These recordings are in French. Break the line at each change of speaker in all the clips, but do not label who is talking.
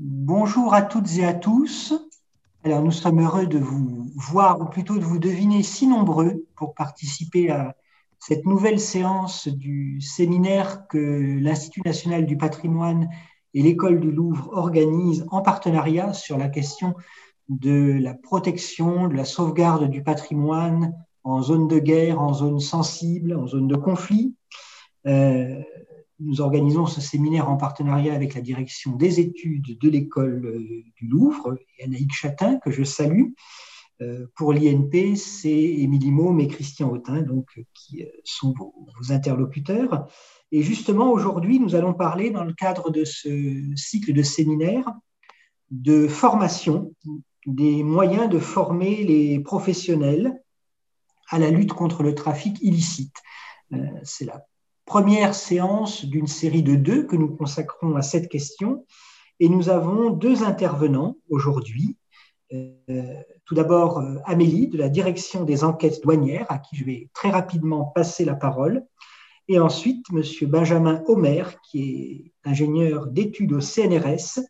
Bonjour à toutes et à tous. Alors, nous sommes heureux de vous voir, ou plutôt de vous deviner si nombreux pour participer à cette nouvelle séance du séminaire que l'Institut national du patrimoine et l'École du Louvre organisent en partenariat sur la question de la protection, de la sauvegarde du patrimoine en zone de guerre, en zone sensible, en zone de conflit. Euh, nous organisons ce séminaire en partenariat avec la direction des études de l'école euh, du Louvre et Anaïk Chatin, que je salue. Euh, pour l'INP, c'est Émilie Maume et Christian Autin, donc, qui sont vos, interlocuteurs. Et justement, aujourd'hui, nous allons parler, dans le cadre de ce cycle de séminaires, de formation, des moyens de former les professionnels à la lutte contre le trafic illicite. Euh, c'est la première séance d'une série de deux que nous consacrons à cette question. Et nous avons deux intervenants aujourd'hui. Euh, tout d'abord, euh, Amélie de la direction des enquêtes douanières, à qui je vais très rapidement passer la parole. Et ensuite, M. Benjamin Homer, qui est ingénieur d'études au CNRS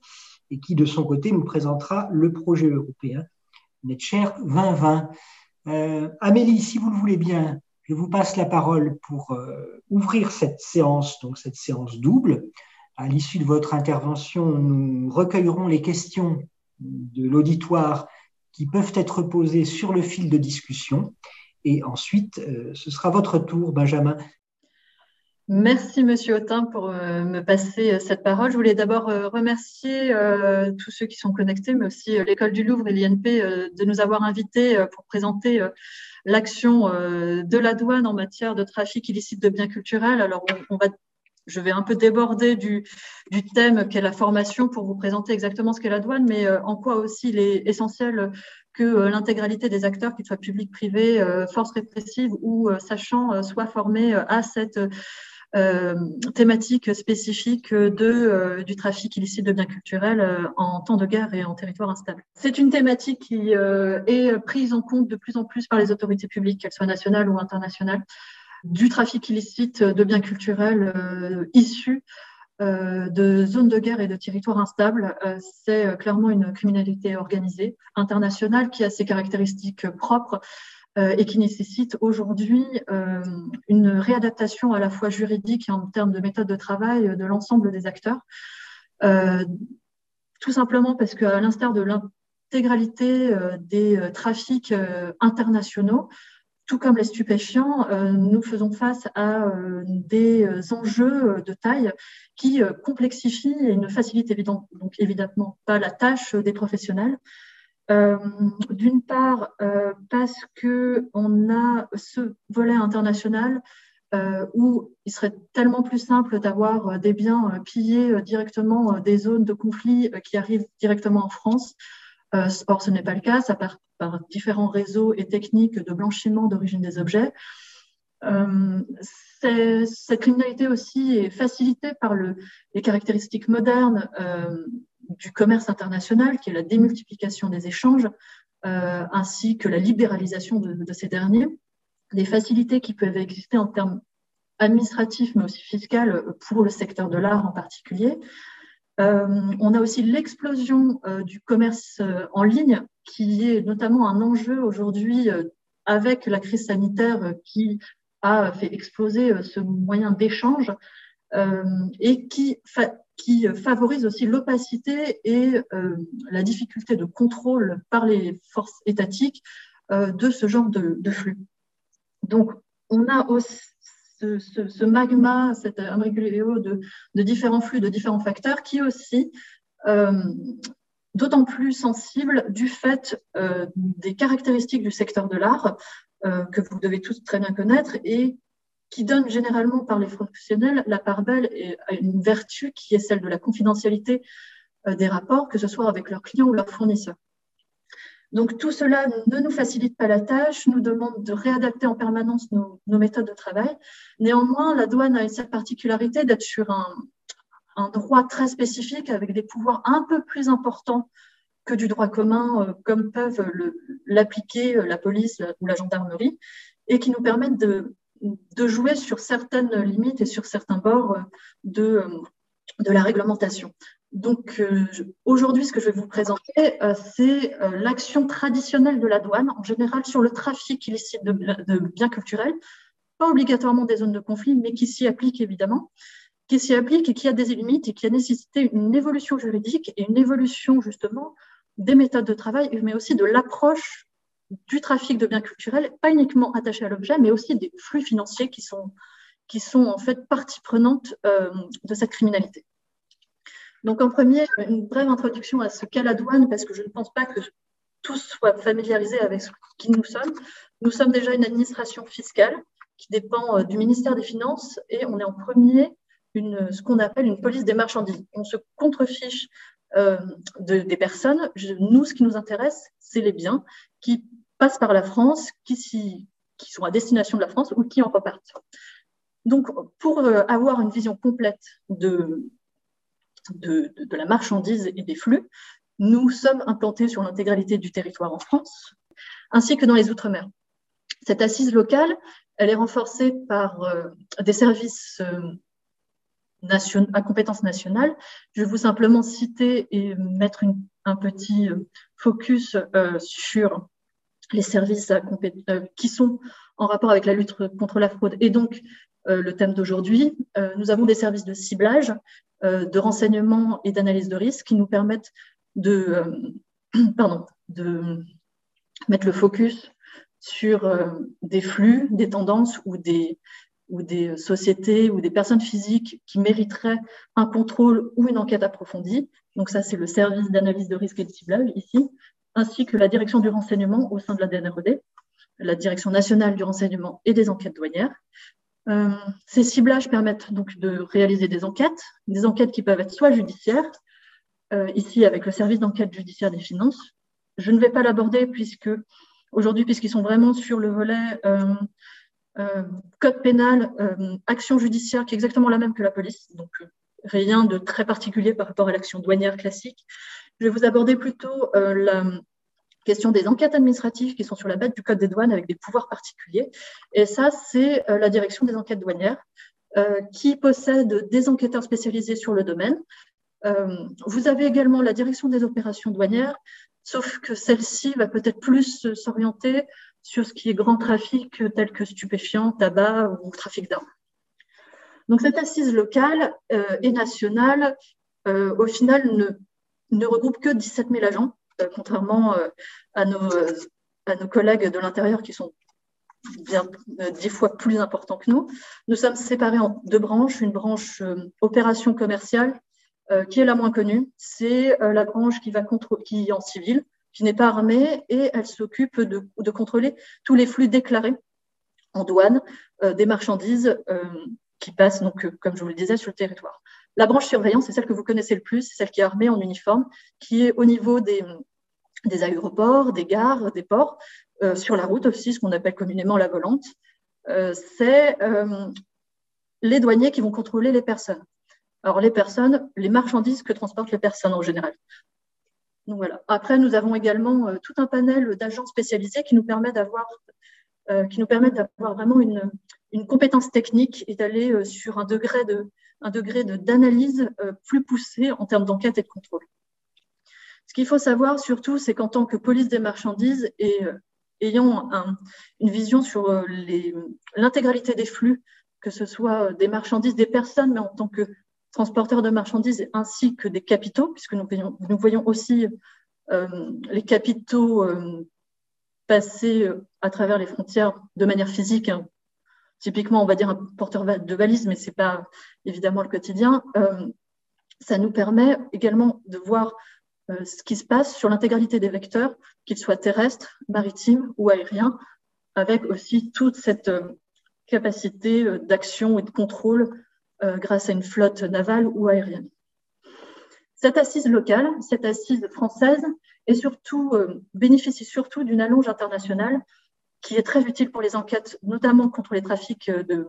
et qui, de son côté, nous présentera le projet européen NetShare 2020. Euh, Amélie, si vous le voulez bien, je vous passe la parole pour euh, ouvrir cette séance, donc cette séance double. À l'issue de votre intervention, nous recueillerons les questions de l'auditoire qui peuvent être posées sur le fil de discussion. Et ensuite, euh, ce sera votre tour, Benjamin,
Merci, Monsieur Autin, pour euh, me passer euh, cette parole. Je voulais d'abord euh, remercier tous ceux qui sont connectés, mais aussi l'École du Louvre et l'INP de nous avoir invités pour présenter l'action de la douane en matière de trafic illicite de biens culturels. Alors, on, va, je vais un peu déborder du, du thème qu'est la formation pour vous présenter exactement ce qu'est la douane, mais en quoi aussi il est essentiel que l'intégralité des acteurs, qu'ils soient publics, privés, forces répressives ou sachant, soient formés à cette thématique spécifique euh, du trafic illicite de biens culturels euh, en temps de guerre et en territoire instable. C'est une thématique qui est prise en compte de plus en plus par les autorités publiques, qu'elles soient nationales ou internationales, du trafic illicite de biens culturels issus de zones de guerre et de territoires instables. C'est clairement une criminalité organisée internationale qui a ses caractéristiques propres euh, et qui nécessite aujourd'hui euh, une réadaptation à la fois juridique et en termes de méthode de travail de l'ensemble des acteurs. Euh, tout simplement parce qu'à l'instar de l'intégralité des trafics internationaux, tout comme les stupéfiants, nous faisons face à des enjeux de taille qui complexifient et ne facilitent évidemment, donc évidemment pas la tâche des professionnels, euh, d'une part, euh, parce qu'on a ce volet international euh, où il serait tellement plus simple d'avoir des biens pillés directement des zones de conflit qui arrivent directement en France. or, ce n'est pas le cas, ça part par différents réseaux et techniques de blanchiment d'origine des objets. cette criminalité aussi est facilitée par le, les caractéristiques modernes du commerce international, qui est la démultiplication des échanges, euh, ainsi que la libéralisation de, ces derniers, des facilités qui peuvent exister en termes administratifs, mais aussi fiscaux pour le secteur de l'art en particulier. Euh, on a aussi l'explosion euh, du commerce en ligne, qui est notamment un enjeu aujourd'hui avec la crise sanitaire qui a fait exploser ce moyen d'échange et qui qui favorise aussi l'opacité et euh, la difficulté de contrôle par les forces étatiques euh, de ce genre de, flux. Donc, on a aussi ce, magma, cet imbroglio de, de, différents flux, de différents facteurs, qui est aussi euh, d'autant plus sensible du fait des caractéristiques du secteur de l'art que vous devez tous très bien connaître et qui donne généralement par les professionnels la part belle à une vertu qui est celle de la confidentialité euh, des rapports, que ce soit avec leurs clients ou leurs fournisseurs. Donc tout cela ne nous facilite pas la tâche, nous demande de réadapter en permanence nos, méthodes de travail. Néanmoins, la douane a cette particularité d'être sur un, droit très spécifique avec des pouvoirs un peu plus importants que du droit commun, euh, comme peuvent l'appliquer euh, la police ou la gendarmerie, et qui nous permettent de, de jouer sur certaines limites et sur certains bords de, de la réglementation. Donc aujourd'hui, ce que je vais vous présenter, c'est l'action traditionnelle de la douane, en général sur le trafic illicite de, de biens culturels, pas obligatoirement des zones de conflit, mais qui s'y applique évidemment qui s'y applique et qui a des limites et qui a nécessité une évolution juridique et une évolution justement des méthodes de travail, mais aussi de l'approche du trafic de biens culturels, pas uniquement attaché à l'objet, mais aussi des flux financiers qui sont, qui sont en fait partie prenante euh, de cette criminalité. Donc en premier, une brève introduction à ce qu'est la douane, parce que je ne pense pas que tous soient familiarisés avec ce qui nous sommes. Nous sommes déjà une administration fiscale qui dépend euh, du ministère des Finances et on est en premier ce qu'on appelle une police des marchandises. On se contrefiche euh, des personnes. nous, ce qui nous intéresse, c'est les biens qui passent par la France, qui, sont à destination de la France ou qui en repartent. Donc, pour euh, avoir une vision complète de, de, la marchandise et des flux, nous sommes implantés sur l'intégralité du territoire en France, ainsi que dans les Outre-mer. Cette assise locale, elle est renforcée par euh, des services à compétence nationale. Je vais vous simplement citer et mettre un petit euh, focus euh, sur les services euh, qui sont en rapport avec la lutte contre la fraude et donc le thème d'aujourd'hui. nous avons des services de ciblage, de renseignement et d'analyse de risque qui nous permettent de, mettre le focus sur des flux, des tendances ou des sociétés ou des personnes physiques qui mériteraient un contrôle ou une enquête approfondie. Donc ça, c'est le service d'analyse de risque et de ciblage ici, ainsi que la direction du renseignement au sein de la DNRED, la direction nationale du renseignement et des enquêtes douanières. Euh, ces ciblages permettent donc de réaliser des enquêtes, des enquêtes qui peuvent être soit judiciaires, euh, ici avec le service d'enquête judiciaire des finances. Je ne vais pas l'aborder puisque aujourd'hui, puisqu'ils sont vraiment sur le volet euh, code pénal, action judiciaire qui est exactement la même que la police, donc rien de très particulier par rapport à l'action douanière classique. Je vais vous aborder plutôt la question des enquêtes administratives qui sont sur la base du code des douanes avec des pouvoirs particuliers. Et ça, c'est la direction des enquêtes douanières qui possède des enquêteurs spécialisés sur le domaine. vous avez également la direction des opérations douanières, sauf que celle-ci va peut-être plus s'orienter sur ce qui est grand trafic tel que stupéfiants, tabac ou trafic d'armes. Donc cette assise locale euh, et nationale, euh, au final, ne, ne, regroupe que 17 000 agents, euh, contrairement à, nos, à nos collègues de l'intérieur qui sont bien dix fois plus importants que nous. Nous sommes séparés en deux branches, une branche opération commerciale qui est la moins connue, c'est la branche qui va contre, qui est en civil, qui n'est pas armée et elle s'occupe de, de, contrôler tous les flux déclarés en douane euh, des marchandises euh, qui passent, donc, euh, comme je vous le disais, sur le territoire. La branche surveillance, c'est celle que vous connaissez le plus, celle qui est armée en uniforme, qui est au niveau des, aéroports, des gares, des ports, sur la route aussi, ce qu'on appelle communément la volante. c'est les douaniers qui vont contrôler les personnes. Alors, les personnes, les marchandises que transportent les personnes en général. Après, nous avons également euh, tout un panel d'agents spécialisés qui nous permet d'avoir euh, qui nous permettent d'avoir vraiment une, compétence technique et d'aller euh, sur un degré de un degré d'analyse plus poussé en termes d'enquête et de contrôle. Ce qu'il faut savoir surtout, c'est qu'en tant que police des marchandises et ayant une vision sur l'intégralité des flux, que ce soit des marchandises, des personnes, mais en tant que transporteurs de marchandises ainsi que des capitaux, puisque nous voyons, aussi euh, les capitaux euh, passer euh, à travers les frontières de manière physique. Hein. Typiquement, on va dire un porteur de valise, mais ce n'est pas évidemment le quotidien. ça nous permet également de voir ce qui se passe sur l'intégralité des vecteurs, qu'ils soient terrestres, maritimes ou aériens, avec aussi toute cette capacité d'action et de contrôle euh, grâce à une flotte navale ou aérienne. Cette assise locale, cette assise française, est surtout, euh, bénéficie surtout d'une allonge internationale qui est très utile pour les enquêtes, notamment contre les trafics, euh, de,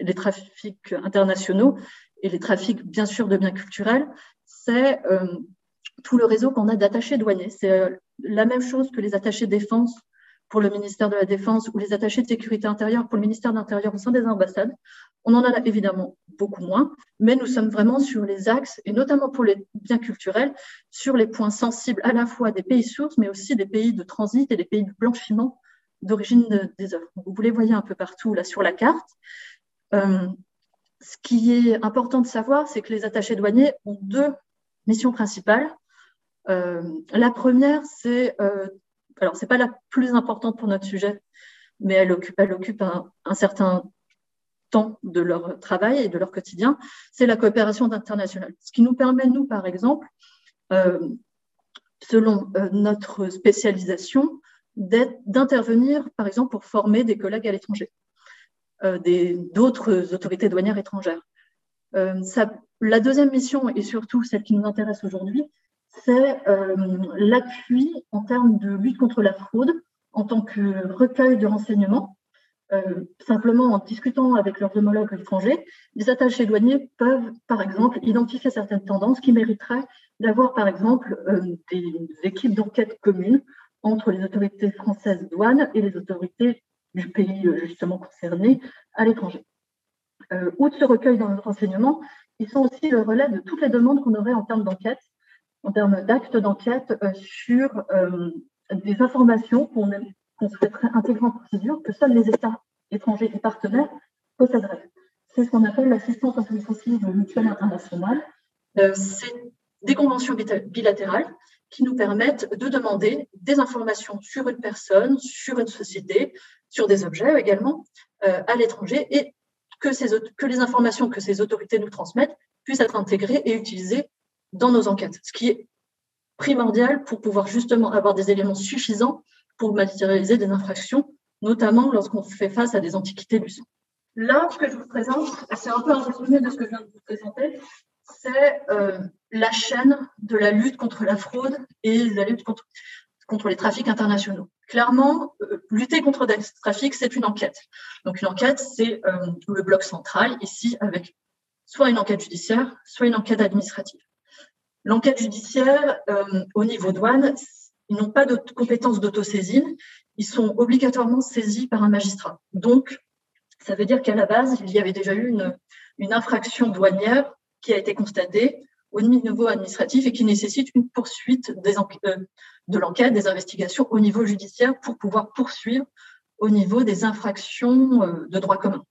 les trafics internationaux et les trafics, bien sûr, de biens culturels. C'est tout le réseau qu'on a d'attachés douaniers. C'est la même chose que les attachés défense pour le ministère de la Défense ou les attachés de sécurité intérieure pour le ministère de l'Intérieur au sein des ambassades. On en a évidemment beaucoup moins, mais nous sommes vraiment sur les axes, et notamment pour les biens culturels, sur les points sensibles à la fois des pays sources, mais aussi des pays de transit et des pays de blanchiment d'origine des œuvres. Vous les voyez un peu partout là sur la carte. Euh, ce qui est important de savoir, c'est que les attachés douaniers ont deux missions principales. Euh, la première, c'est euh, alors c'est pas la plus importante pour notre sujet, mais elle occupe, elle occupe un, certain temps de leur travail et de leur quotidien, c'est la coopération internationale. Ce qui nous permet, nous, par exemple, euh, selon notre spécialisation, d'intervenir, par exemple, pour former des collègues à l'étranger, euh, d'autres autorités douanières étrangères. Ça, la deuxième mission, et surtout celle qui nous intéresse aujourd'hui, c'est euh, l'appui en termes de lutte contre la fraude en tant que recueil de renseignements. Euh, simplement en discutant avec leurs homologues étrangers, les attachés douaniers peuvent, par exemple, identifier certaines tendances qui mériteraient d'avoir, par exemple, euh, des équipes d'enquête communes entre les autorités françaises douanes et les autorités du pays justement concerné à l'étranger. outre ce recueil dans le renseignement, ils sont aussi le relais de toutes les demandes qu'on aurait en termes d'enquête en termes d'actes d'enquête euh, sur euh, des informations qu'on souhaiterait intégrer en procédure que seuls les États étrangers et partenaires posséderaient. C'est ce qu'on appelle l'assistance administrative mutuelle internationale. Euh, c'est des conventions bilatérales qui nous permettent de demander des informations sur une personne, sur une société, sur des objets également à l'étranger et que, que les informations que ces autorités nous transmettent puissent être intégrées et utilisées dans nos enquêtes, ce qui est primordial pour pouvoir justement avoir des éléments suffisants pour matérialiser des infractions, notamment lorsqu'on fait face à des antiquités du sang. Là, ce que je vous présente, c'est un peu un résumé de ce que je viens de vous présenter, c'est euh, la chaîne de la lutte contre la fraude et la lutte contre, les trafics internationaux. Clairement, euh, lutter contre des trafics, c'est une enquête. Donc une enquête, c'est euh, le bloc central, ici, avec soit une enquête judiciaire, soit une enquête administrative. L'enquête judiciaire, au niveau douane, ils n'ont pas de compétences d'autosaisine. Ils sont obligatoirement saisis par un magistrat. Donc, ça veut dire qu'à la base, il y avait déjà eu une, infraction douanière qui a été constatée au niveau administratif et qui nécessite une poursuite euh, de l'enquête, des investigations au niveau judiciaire pour pouvoir poursuivre au niveau des infractions euh, de droit commun.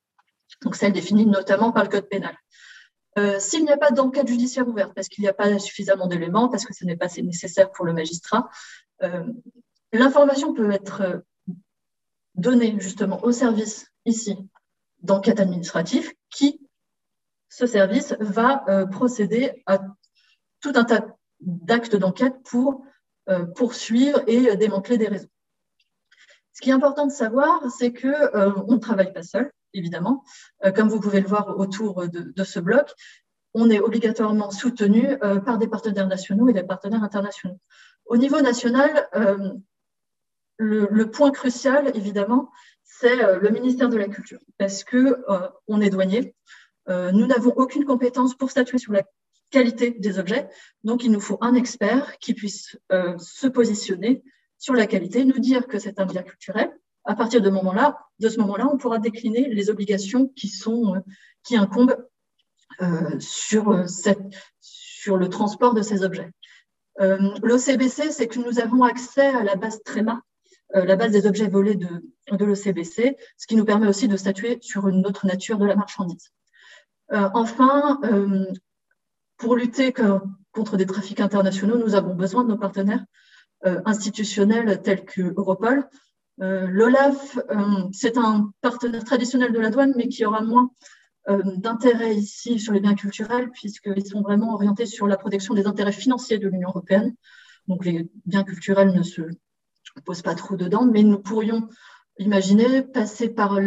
Donc, celles définies notamment par le Code pénal. Euh, s'il n'y a pas d'enquête judiciaire ouverte, parce qu'il n'y a pas suffisamment d'éléments, parce que ce n'est pas nécessaire pour le magistrat, l'information peut être donnée justement au service ici d'enquête administrative qui, ce service, va procéder à tout un tas d'actes d'enquête pour poursuivre et démanteler des réseaux. Ce qui est important de savoir, c'est qu'on ne travaille pas seul évidemment. Euh, comme vous pouvez le voir autour de, ce bloc, on est obligatoirement soutenu euh, par des partenaires nationaux et des partenaires internationaux. Au niveau national, euh, le, point crucial, évidemment, c'est le ministère de la Culture, parce que on est douanier. Nous n'avons aucune compétence pour statuer sur la qualité des objets, donc il nous faut un expert qui puisse se positionner sur la qualité, nous dire que c'est un bien culturel, à partir de, moment -là, de ce moment-là, on pourra décliner les obligations qui, euh, incombent euh, sur, euh, le transport de ces objets. L'OCBC, c'est que nous avons accès à la base TREMA, la base des objets volés de l'OCBC, ce qui nous permet aussi de statuer sur une autre nature de la marchandise. Enfin, pour lutter contre des trafics internationaux, nous avons besoin de nos partenaires institutionnels tels que Europol, euh, L'OLAF, euh, c'est un partenaire traditionnel de la douane, mais qui aura moins euh, d'intérêt ici sur les biens culturels, puisqu'ils sont vraiment orientés sur la protection des intérêts financiers de l'Union européenne. Donc les biens culturels ne se posent pas trop dedans, mais nous pourrions imaginer passer par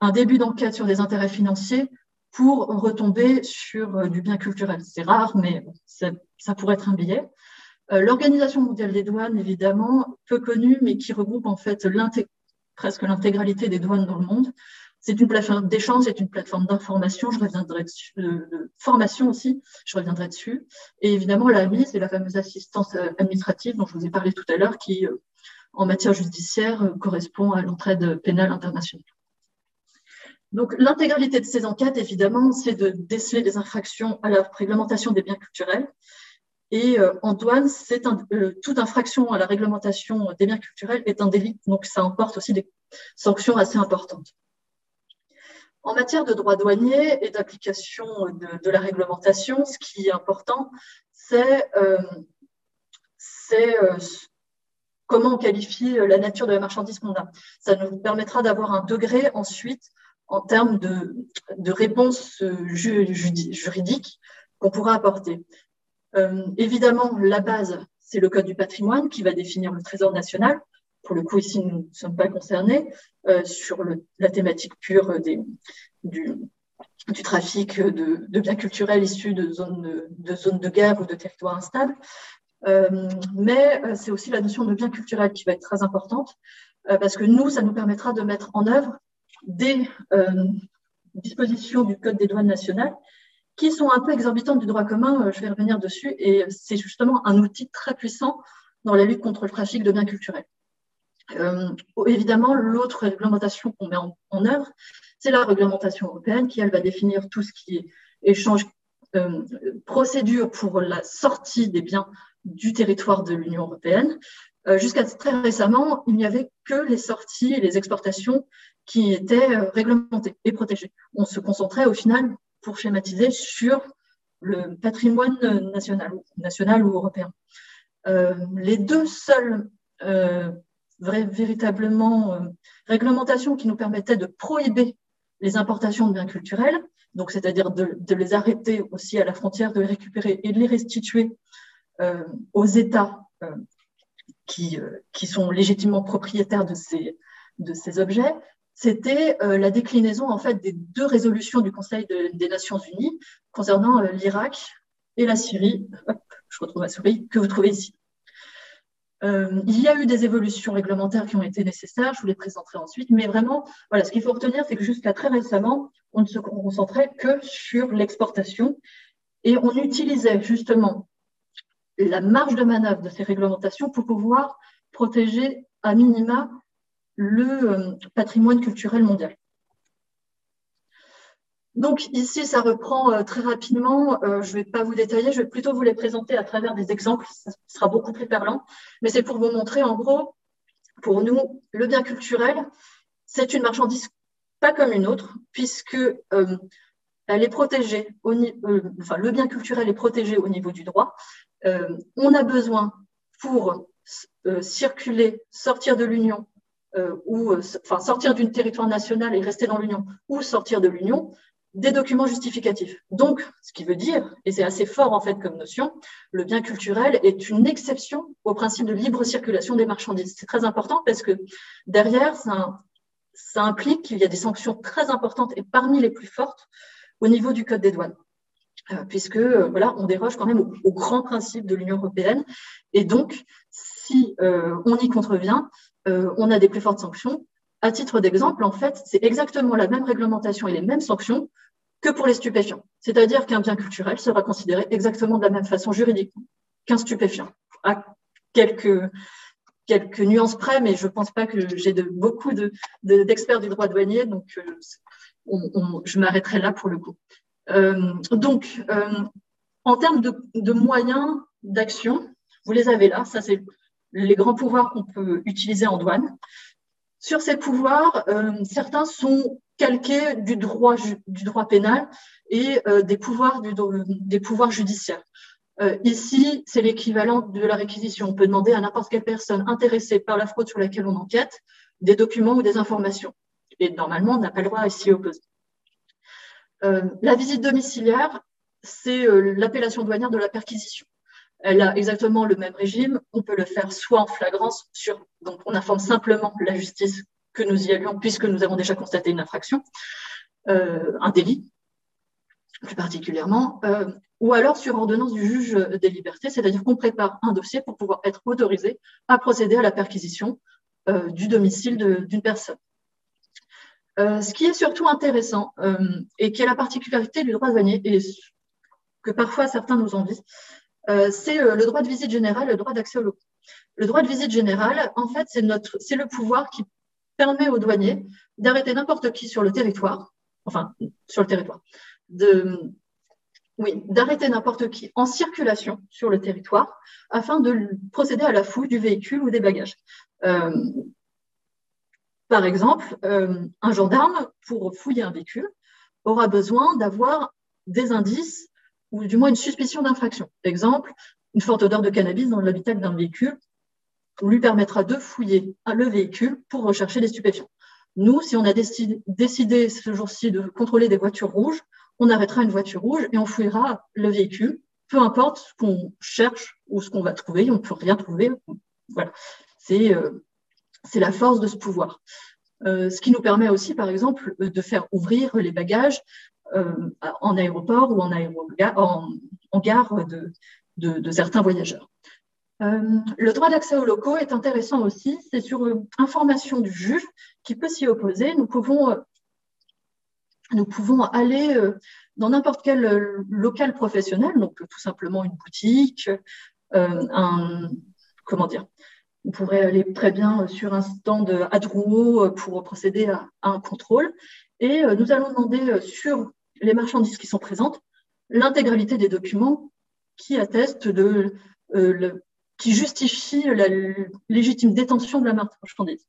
un début d'enquête sur des intérêts financiers pour retomber sur du bien culturel. C'est rare, mais ça pourrait être un billet. Euh, L'Organisation mondiale des douanes, évidemment, peu connue, mais qui regroupe en fait presque l'intégralité des douanes dans le monde. C'est une plateforme d'échange, c'est une plateforme d'information, je reviendrai dessus, de, formation aussi, je reviendrai dessus. Et évidemment, la c'est la fameuse assistance euh, administrative dont je vous ai parlé tout à l'heure, qui euh, en matière judiciaire correspond à l'entraide pénale internationale. Donc, l'intégralité de ces enquêtes, évidemment, c'est de déceler des infractions à la réglementation des biens culturels. Et en douane, c'est toute infraction à la réglementation des biens culturels est un délit, donc ça emporte aussi des sanctions assez importantes. En matière de droit douanier et d'application de, la réglementation, ce qui est important, c'est euh, euh, comment on qualifie la nature de la marchandise qu'on a. Ça nous permettra d'avoir un degré ensuite en termes de, de réponse juridique qu'on pourra apporter. Euh, évidemment, la base, c'est le Code du patrimoine qui va définir le Trésor national. Pour le coup, ici, nous ne sommes pas concernés euh, sur la thématique pure du, trafic de, biens culturels issus de zones de, guerre ou de territoires instables. Euh, mais euh, c'est aussi la notion de bien culturel qui va être très importante, euh, parce que nous, ça nous permettra de mettre en œuvre des dispositions du Code des douanes nationales qui sont un peu exorbitantes du droit commun, je vais revenir dessus, et c'est justement un outil très puissant dans la lutte contre le trafic de biens culturels. Euh, évidemment, l'autre réglementation qu'on met en, œuvre, c'est la réglementation européenne qui, elle, va définir tout ce qui est échange, euh, procédure pour la sortie des biens du territoire de l'Union européenne. Euh, jusqu'à très récemment, il n'y avait que les sorties et les exportations qui étaient réglementées et protégées. On se concentrait au final, pour schématiser, sur le patrimoine national, national ou européen. les deux seuls véritablement euh, réglementation qui nous permettait de prohiber les importations de biens culturels, donc c'est-à-dire de, les arrêter aussi à la frontière, de les récupérer et de les restituer euh, aux États euh, qui, qui sont légitimement propriétaires de ces, objets, c'était la déclinaison en fait des deux résolutions du Conseil des Nations Unies concernant l'Irak et la Syrie. je retrouve ma souris que vous trouvez ici. Euh, il y a eu des évolutions réglementaires qui ont été nécessaires, je vous les présenterai ensuite, mais vraiment, voilà, ce qu'il faut retenir, c'est que jusqu'à très récemment, on ne se concentrait que sur l'exportation et on utilisait justement la marge de manœuvre de ces réglementations pour pouvoir protéger à minima le euh, patrimoine culturel mondial. Donc ici, ça reprend euh, très rapidement. Euh, je ne vais pas vous détailler, je vais plutôt vous les présenter à travers des exemples. Ça sera beaucoup plus parlant. Mais c'est pour vous montrer, en gros, pour nous, le bien culturel, c'est une marchandise pas comme une autre, puisque elle est protégée. Enfin, le bien culturel est protégé au niveau du droit. On a besoin pour circuler, sortir de l'Union, ou enfin sortir d'un territoire national et rester dans l'Union, ou sortir de l'Union, des documents justificatifs. Donc, ce qui veut dire, et c'est assez fort en fait comme notion, le bien culturel est une exception au principe de libre circulation des marchandises. C'est très important parce que derrière, ça implique qu'il y a des sanctions très importantes et parmi les plus fortes au niveau du Code des douanes. Euh, puisque euh, voilà, on déroge quand même au, grand principe de l'Union européenne. Et donc, si euh, on y contrevient, on a des plus fortes sanctions. À titre d'exemple, en fait, c'est exactement la même réglementation et les mêmes sanctions que pour les stupéfiants. C'est-à-dire qu'un bien culturel sera considéré exactement de la même façon juridiquement qu'un stupéfiant, à quelques, quelques nuances près, mais je ne pense pas que j'ai de, beaucoup d'experts du droit douanier, donc euh, je m'arrêterai là pour le coup. Euh, donc, euh, en termes de, moyens d'action, vous les avez là, ça c'est les grands pouvoirs qu'on peut utiliser en douane. Sur ces pouvoirs, euh, certains sont calqués du droit, du droit pénal et des, pouvoirs des pouvoirs judiciaires. Ici, c'est l'équivalent de la réquisition. On peut demander à n'importe quelle personne intéressée par la fraude sur laquelle on enquête des documents ou des informations. Et normalement, on n'a pas le droit à s'y opposer. La visite domiciliaire, c'est l'appellation douanière de la perquisition elle a exactement le même régime. On peut le faire soit en flagrance, sur, donc on informe simplement la justice que nous y allions, puisque nous avons déjà constaté une infraction, euh, un délit plus particulièrement, euh, ou alors sur ordonnance du juge des libertés, c'est-à-dire qu'on prépare un dossier pour pouvoir être autorisé à procéder à la perquisition euh, du domicile d'une personne. Ce qui est surtout intéressant et qui est la particularité du droit douanier et que parfois certains nous envient, c'est le droit de visite générale, le droit d'accès au locaux. Le droit de visite générale, en fait, c'est le pouvoir qui permet aux douaniers d'arrêter n'importe qui sur le territoire, enfin, sur le territoire, de, oui, d'arrêter n'importe qui en circulation sur le territoire afin de procéder à la fouille du véhicule ou des bagages. Euh, par exemple, euh, un gendarme, pour fouiller un véhicule, aura besoin d'avoir des indices ou du moins une suspicion d'infraction. Exemple, une forte odeur de cannabis dans l'habitacle d'un véhicule lui permettra de fouiller le véhicule pour rechercher des stupéfiants. Nous, si on a décidé, ce jour-ci de contrôler des voitures rouges, on arrêtera une voiture rouge et on fouillera le véhicule, peu importe ce qu'on cherche ou ce qu'on va trouver, on ne peut rien trouver. Voilà, c'est euh, la force de ce pouvoir. Euh, ce qui nous permet aussi, par exemple, de faire ouvrir les bagages euh, en aéroport ou en, gare de certains voyageurs. Euh, le droit d'accès aux locaux est intéressant aussi. C'est sur euh, information du juge qui peut s'y opposer. Nous pouvons, euh, nous pouvons aller dans n'importe quel local professionnel, donc tout simplement une boutique, un, comment dire, on pourrait aller très bien sur un stand à Drouot pour procéder à, un contrôle. Et nous allons demander sur les marchandises qui sont présentes l'intégralité des documents qui attestent de qui justifie la légitime détention de la marchandise.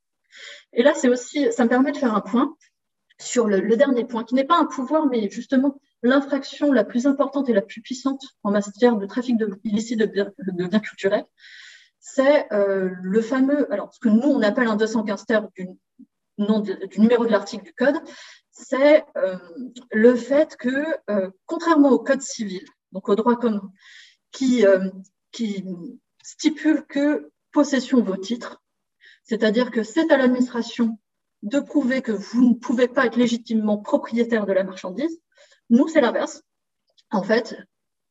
Et là, c'est aussi, ça me permet de faire un point sur le, dernier point, qui n'est pas un pouvoir, mais justement l'infraction la plus importante et la plus puissante en matière de trafic de, illicite de biens, culturels, c'est euh, le fameux, alors ce que nous on appelle un 215 terre du, du numéro de l'article du code, c'est euh, le fait que, euh, contrairement au code civil, donc au droit commun, qui, stipule que possession vos titres, c'est-à-dire que c'est à l'administration de prouver que vous ne pouvez pas être légitimement propriétaire de la marchandise. Nous, c'est l'inverse. En fait,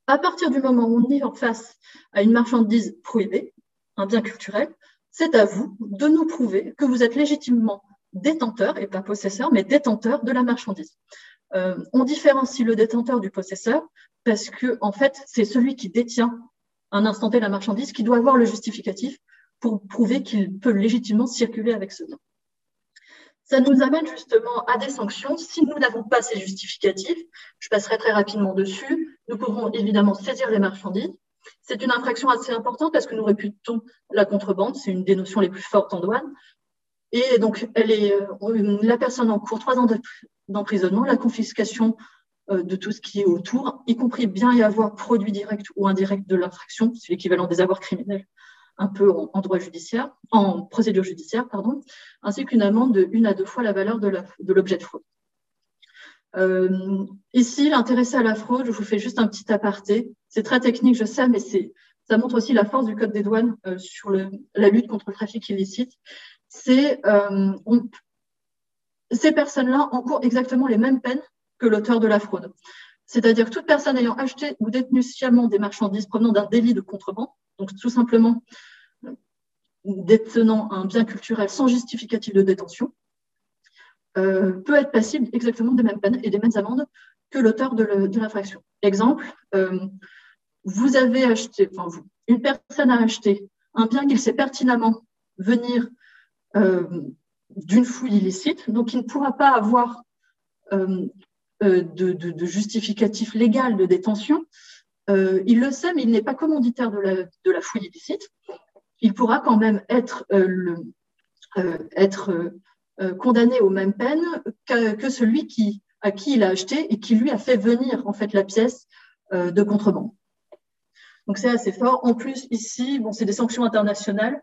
à partir du moment où on est en face à une marchandise prohibée, un bien culturel, c'est à vous de nous prouver que vous êtes légitimement détenteur, et pas possesseur, mais détenteur de la marchandise. Euh, on différencie le détenteur du possesseur parce que, en fait, c'est celui qui détient un instant T la marchandise qui doit avoir le justificatif pour prouver qu'il peut légitimement circuler avec ce bien. Ça nous amène justement à des sanctions. Si nous n'avons pas ces justificatifs, je passerai très rapidement dessus, nous pourrons évidemment saisir les marchandises. C'est une infraction assez importante parce que nous réputons la contrebande, c'est une des notions les plus fortes en douane. Et donc, elle est, euh, la personne en cours trois ans d'emprisonnement, la confiscation euh, de tout ce qui est autour, y compris bien y avoir produit direct ou indirect de l'infraction, c'est l'équivalent des avoirs criminels un peu en, droit judiciaire, en procédure judiciaire, pardon, ainsi qu'une amende de une à deux fois la valeur de l'objet de, fraude. Euh, ici, l'intéressé à la fraude, je vous fais juste un petit aparté. C'est très technique, je sais, mais ça montre aussi la force du Code des douanes euh, sur la lutte contre le trafic illicite. C'est ces personnes-là encourent exactement les mêmes peines que l'auteur de la fraude. C'est-à-dire toute personne ayant acheté ou détenu sciemment des marchandises provenant d'un délit de contrebande, donc tout simplement détenant un bien culturel sans justificatif de détention, euh, peut être passible exactement des mêmes peines et des mêmes amendes que l'auteur de l'infraction. Exemple, euh, vous avez acheté, enfin une personne a acheté un bien qu'il sait pertinemment venir euh, d'une fouille illicite, donc il ne pourra pas avoir de, justificatif légal de détention. Il le sait, mais il n'est pas commanditaire de la, de fouille illicite. Il pourra quand même être condamné aux mêmes peines que, celui qui, à qui il a acheté et qui lui a fait venir en fait la pièce de contrebande. Donc c'est assez fort. En plus, ici, bon, c'est des sanctions internationales.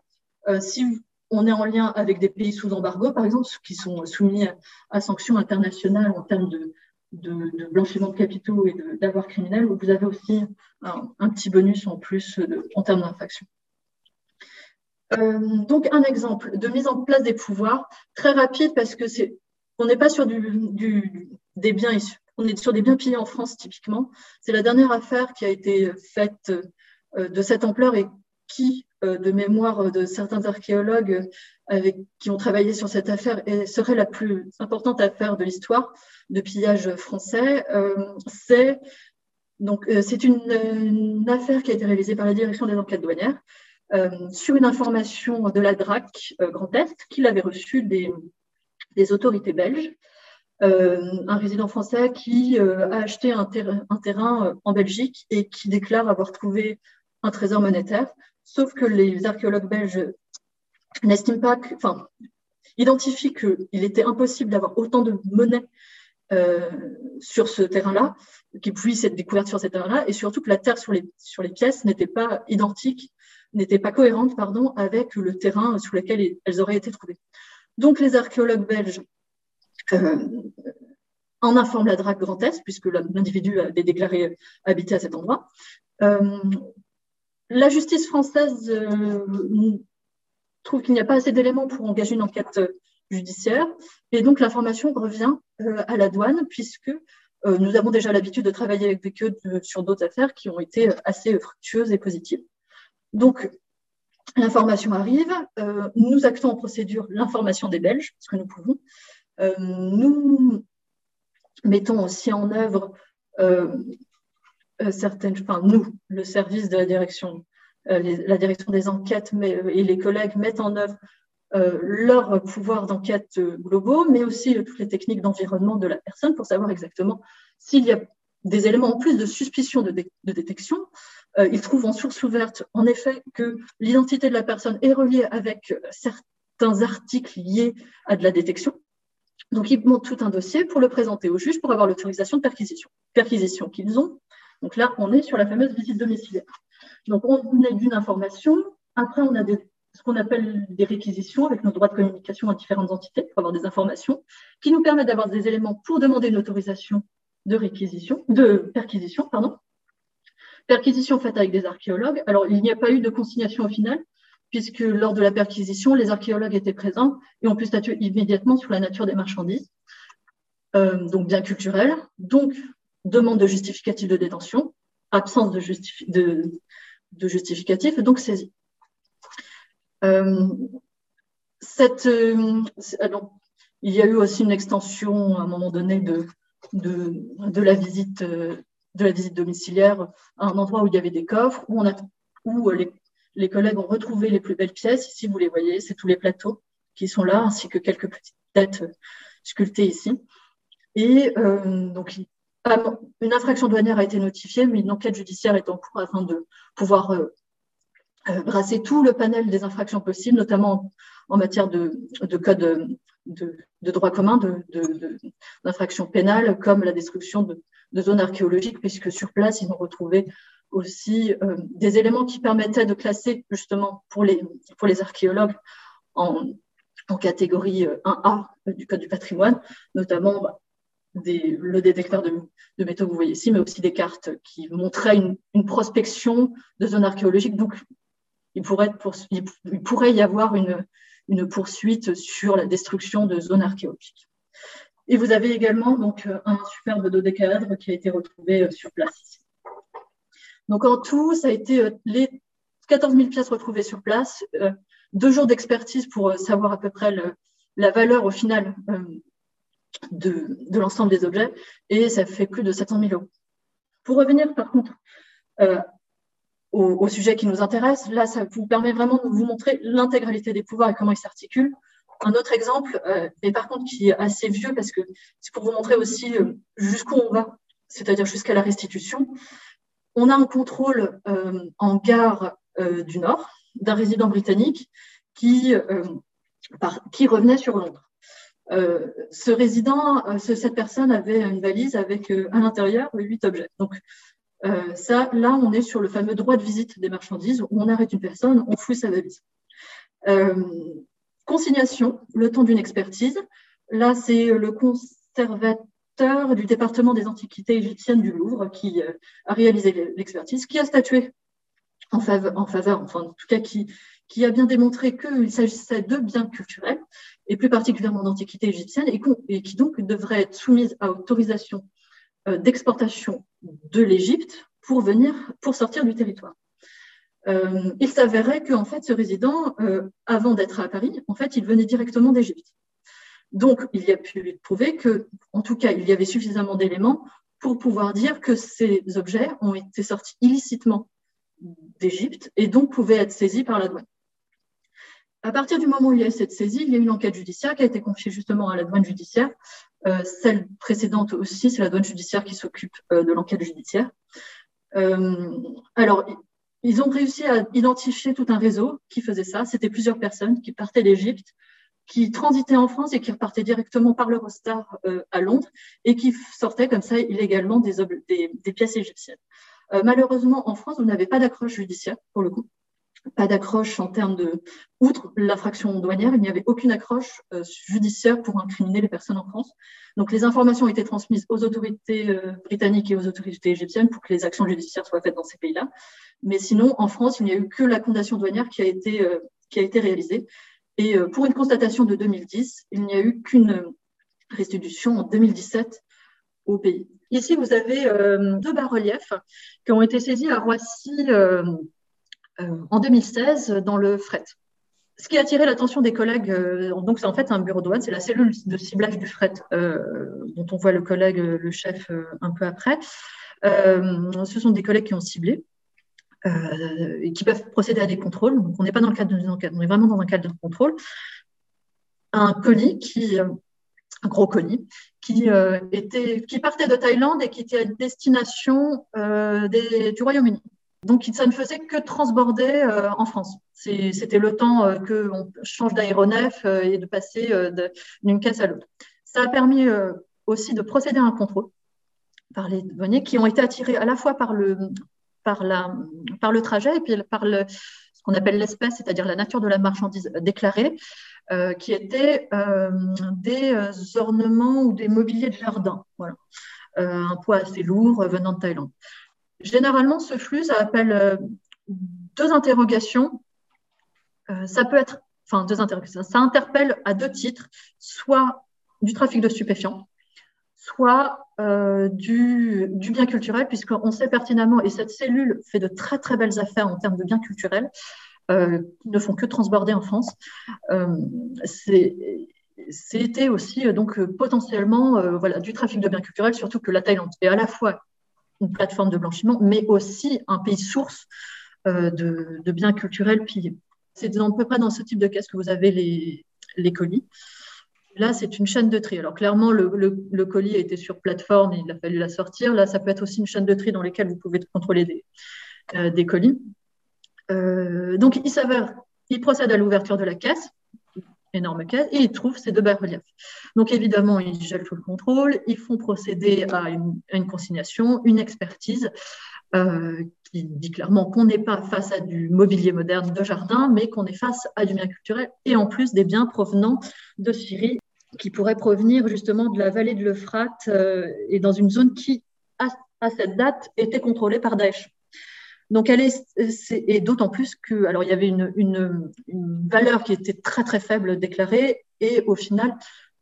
si on est en lien avec des pays sous embargo, par exemple, qui sont soumis à sanctions internationales en termes de, blanchiment de capitaux et d'avoir criminel, où vous avez aussi un, petit bonus en plus en termes d'infraction. Euh, donc, un exemple de mise en place des pouvoirs, très rapide parce que c'est, on n'est pas sur des biens issus, on est sur des biens pillés en France typiquement. C'est la dernière affaire qui a été faite euh, de cette ampleur et qui, euh, de mémoire de certains archéologues qui ont travaillé sur cette affaire, serait la plus importante affaire de l'histoire de pillage français, c'est Donc, c'est une, affaire qui a été réalisée par la direction des enquêtes douanières sur une information de la DRAC Grand Est qu'il avait reçue des, autorités belges euh, un résident français qui euh, a acheté un, terrain euh, en Belgique et qui déclare avoir trouvé un trésor monétaire, sauf que les archéologues belges n'estiment pas enfin, identifient qu'il était impossible d'avoir autant de monnaie sur ce terrain-là, qui puisse être découverte sur ce terrain-là, et surtout que la terre sur les pièces n'était pas identique, n'était pas cohérente, pardon, avec le terrain sur lequel elles auraient été trouvées. Donc les archéologues belges euh, en informe la DRAC Grand puisque l'individu avait déclaré habiter à cet endroit. Euh, la justice française euh, trouve qu'il n'y a pas assez d'éléments pour engager une enquête judiciaire, et donc l'information revient à la douane, puisque nous avons déjà l'habitude de travailler avec eux sur d'autres affaires qui ont été assez fructueuses et positives. Donc, l'information arrive, nous actons en procédure l'information des Belges, ce que nous pouvons, euh, nous mettons aussi en œuvre euh, euh, certaines, enfin nous, le service de la direction, la direction des enquêtes et les collègues mettent en œuvre leur pouvoir d'enquête globaux, mais aussi toutes les techniques d'environnement de la personne pour savoir exactement s'il y a des éléments en plus de suspicion de détection. Ils trouvent en source ouverte, en effet, que l'identité de la personne est reliée avec certains articles liés à de la détection. Donc, ils montent tout un dossier pour le présenter au juge pour avoir l'autorisation de perquisition. Perquisition qu'ils ont. Donc là, on est sur la fameuse visite domiciliaire. Donc, on est d'une information. Après, on a ce qu'on appelle des réquisitions avec nos droits de communication à différentes entités pour avoir des informations qui nous permettent d'avoir des éléments pour demander une autorisation de de perquisition, pardon. Perquisition faite avec des archéologues. Alors, il n'y a pas eu de consignation au final, puisque lors de la perquisition, les archéologues étaient présents et ont pu statuer immédiatement sur la nature des marchandises, euh, donc bien culturel, donc demande de justificatif de détention, absence de, justificatif, donc saisie. Euh, cette, euh, il y a eu aussi une extension à un moment donné de, la, visite, de la visite domiciliaire à un endroit où il y avait des coffres, où, on a, où les les collègues ont retrouvé les plus belles pièces. Ici, vous les voyez, c'est tous les plateaux qui sont là, ainsi que quelques petites têtes sculptées ici. Et euh, donc, une infraction douanière a été notifiée, mais une enquête judiciaire est en cours afin de pouvoir euh, euh, brasser tout le panel des infractions possibles, notamment en, matière de, code de, droit commun, d'infractions pénales, comme la destruction de, zones archéologiques, puisque sur place, ils ont retrouvé aussi euh, des éléments qui permettaient de classer justement pour les, archéologues en, catégorie 1A euh, du Code du patrimoine, notamment bah, le détecteur de, de, métaux que vous voyez ici, mais aussi des cartes qui montraient une, prospection de zones archéologiques. Donc, il pourrait, y avoir une poursuite sur la destruction de zones archéologiques. Et vous avez également donc, un superbe dodécaèdre qui a été retrouvé euh, sur place ici. Donc en tout, ça a été euh, les 14 000 pièces retrouvées sur place, euh, deux jours d'expertise pour euh, savoir à peu près la valeur au final de, l'ensemble des objets, et ça fait plus de 700 000 euros. Pour revenir par contre au, sujet qui nous intéresse, là, ça vous permet vraiment de vous montrer l'intégralité des pouvoirs et comment ils s'articulent. Un autre exemple, mais par contre qui est assez vieux parce que c'est pour vous montrer aussi jusqu'où on va, c'est-à-dire jusqu'à la restitution on a un contrôle euh, en gare euh, du Nord d'un résident britannique qui, euh, qui revenait sur Londres. ce résident, cette personne avait une valise avec à l'intérieur huit objets. Donc, ça, là, on est sur le fameux droit de visite des marchandises où on arrête une personne, on fouille sa valise. Consignation, le temps d'une expertise. Là, c'est le conservateur du département des antiquités égyptiennes du Louvre qui euh, a réalisé l'expertise, qui a statué en faveur, en faveur, enfin en tout cas qui, a bien démontré qu'il s'agissait de biens culturels, et plus particulièrement d'antiquités égyptiennes, et, qui donc devraient être soumises à autorisation euh, d'exportation de l'Égypte pour venir, pour sortir du territoire. Euh, il s'avérait que en fait, ce résident, avant d'être à Paris, en fait, il venait directement d'Égypte. Donc, il y a pu prouver que, en tout cas, il y avait suffisamment d'éléments pour pouvoir dire que ces objets ont été sortis illicitement d'Égypte et donc pouvaient être saisis par la douane. À partir du moment où il y a cette saisie, il y a eu une enquête judiciaire qui a été confiée justement à la douane judiciaire. Euh, celle précédente aussi, c'est la douane judiciaire qui s'occupe euh, de l'enquête judiciaire. Euh, alors, ils ont réussi à identifier tout un réseau qui faisait ça. C'était plusieurs personnes qui partaient d'Égypte, qui transitaient en France et qui repartaient directement par l'Eurostar euh, à Londres et qui sortaient comme ça illégalement des, pièces égyptiennes. Euh, malheureusement, en France, vous n'avez pas d'accroche judiciaire pour le coup pas d'accroche en termes de, outre l'infraction douanière, il n'y avait aucune accroche euh, judiciaire pour incriminer les personnes en France. Donc les informations ont été transmises aux autorités euh, britanniques et aux autorités égyptiennes pour que les actions judiciaires soient faites dans ces pays-là. Mais sinon, en France, il n'y a eu que la condamnation douanière qui a été, euh, qui a été réalisée. Et pour une constatation de 2010, il n'y a eu qu'une restitution en 2017 au pays. Ici, vous avez deux bas-reliefs qui ont été saisis à Roissy en 2016 dans le fret. Ce qui a attiré l'attention des collègues, euh, donc c'est en fait un bureau de douane, c'est la cellule de ciblage du fret euh, dont on voit le collègue, le chef un peu après. ce sont des collègues qui ont ciblé et qui peuvent procéder à des contrôles. Donc on n'est pas dans le cadre d'une enquête, on est vraiment dans un cadre de contrôle. Un colis qui un gros colis, qui, était, qui partait de Thaïlande et qui était à destination des, du Royaume-Uni. Donc, ça ne faisait que transborder euh, en France. C'était le temps euh, qu'on change d'aéronef euh, et de passer d'une caisse à l'autre. Ça a permis aussi de procéder à un contrôle par les douaniers qui ont été attirés à la fois par le, trajet et puis par le, ce qu'on appelle l'espèce, c'est-à-dire la nature de la marchandise déclarée, qui était des ornements ou des mobiliers de jardin. Un poids assez lourd venant de Thaïlande. Généralement, ce flux, ça appelle euh, deux interrogations. Euh, ça peut être, enfin, deux interrogations. Ça interpelle à deux titres, soit du trafic de stupéfiants, soit euh, du, bien culturel, puisqu'on sait pertinemment, et cette cellule fait de très très belles affaires en termes de biens culturels, qui ne font que transborder en France. C'était aussi donc potentiellement voilà, du trafic de biens culturels, surtout que la Thaïlande est à la fois une plateforme de blanchiment, mais aussi un pays source euh, de, biens culturels pillés. C'est à peu près dans ce type de caisse que vous avez les, colis. Là, c'est une chaîne de tri. Alors, clairement, le, colis a été sur plateforme, il a fallu la sortir. Là, ça peut être aussi une chaîne de tri dans laquelle vous pouvez contrôler des, euh, colis. Euh, donc, il s'avère, il procède à l'ouverture de la caisse énorme caisse, et ils trouvent ces deux bas-reliefs. Donc évidemment, ils gèlent tout le contrôle, ils font procéder à une, consignation, une expertise euh, qui dit clairement qu'on n'est pas face à du mobilier moderne de jardin, mais qu'on est face à du bien culturel et en plus des biens provenant de Syrie qui pourraient provenir justement de la vallée de l'Euphrate euh, et dans une zone qui, à cette date, était contrôlée par Daesh. Donc, elle est, et d'autant plus que, alors, il y avait une, valeur qui était très, très faible déclarée, et au final,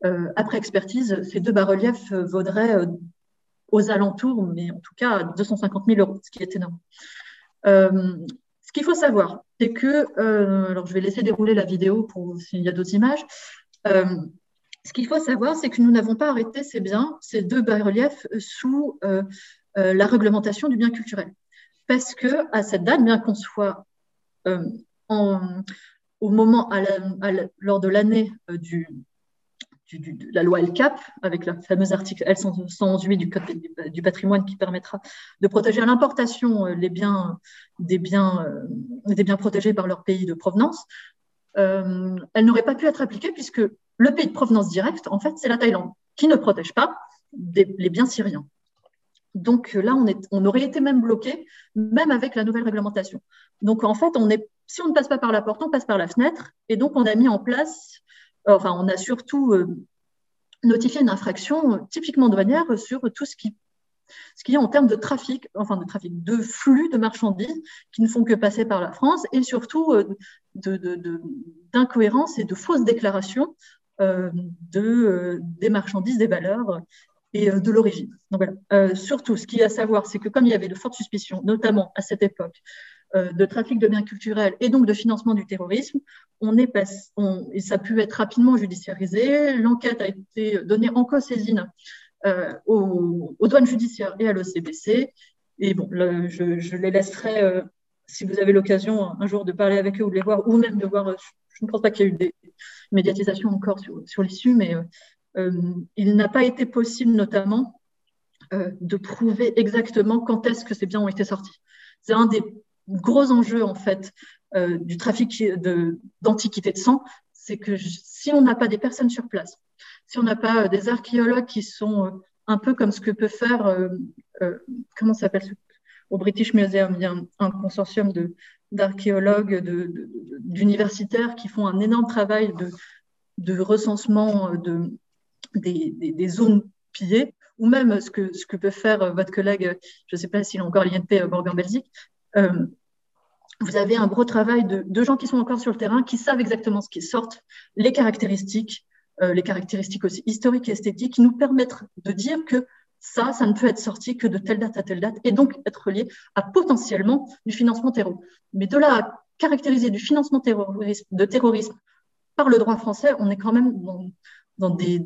euh, après expertise, ces deux bas-reliefs vaudraient euh, aux alentours, mais en tout cas 250 000 euros, ce qui est énorme. Euh, ce qu'il faut savoir, c'est que, alors je vais laisser dérouler la vidéo pour s'il y a d'autres images. ce qu'il faut savoir, c'est que nous n'avons pas arrêté ces biens, ces deux bas-reliefs, sous la réglementation du bien culturel parce que à cette date, bien qu'on soit euh, au moment, lors de l'année euh, de la loi LCAP, avec le fameux article L111.8 du Code du patrimoine qui permettra de protéger à l'importation euh, les biens, des, biens, des biens protégés par leur pays de provenance, elle n'aurait pas pu être appliquée puisque le pays de provenance directe, en fait, c'est la Thaïlande, qui ne protège pas les biens syriens. Donc là, on, aurait été même bloqué, même avec la nouvelle réglementation. Donc en fait, si on ne passe pas par la porte, on passe par la fenêtre. Et donc on a mis en place, euh, enfin on a surtout euh, notifié une infraction euh, typiquement douanière sur tout ce qui ce qu'il y a en termes de trafic, enfin de trafic, de flux de marchandises qui ne font que passer par la France et surtout d'incohérences et de fausses déclarations de, des marchandises, des valeurs et euh, de l'origine. Donc voilà. Euh, surtout, ce qu'il y a à savoir, c'est que comme il y avait de fortes suspicions, notamment à cette époque, euh, de trafic de biens culturels et donc de financement du terrorisme, on est on, et ça a pu être rapidement judiciarisé. L'enquête a été donnée en co-saisine aux, douanes judiciaires et à l'OCBC. Et bon, je, les laisserai, si vous avez l'occasion un jour de parler avec eux ou de les voir, ou même de voir, je ne pense pas qu'il y ait eu des médiatisations encore sur l'issue, mais il n'a pas été possible notamment de prouver exactement quand est-ce que ces biens ont été sortis. C'est un des gros enjeux en fait euh, du trafic d'antiquités de, sang, c'est que si on n'a pas des personnes sur place, si on n'a pas euh, des archéologues qui sont euh, un peu comme ce que peut faire, comment ça s'appelle au British Museum, il y a un, consortium d'archéologues, d'universitaires qui font un énorme travail de, recensement de, des, zones pillées, ou même ce que, ce que peut faire votre collègue, je ne sais pas s'il a encore l'INP Borg-en-Belgique, vous avez un gros travail de, gens qui sont encore sur le terrain, qui savent exactement ce qui sort, les caractéristiques, euh, les caractéristiques aussi historiques et esthétiques, qui nous permettent de dire que ça, ça ne peut être sorti que de telle date à telle date, et donc être lié à potentiellement du financement terroriste. Mais de là à caractériser du financement terroriste, de terrorisme par le droit français, on est quand même dans, des,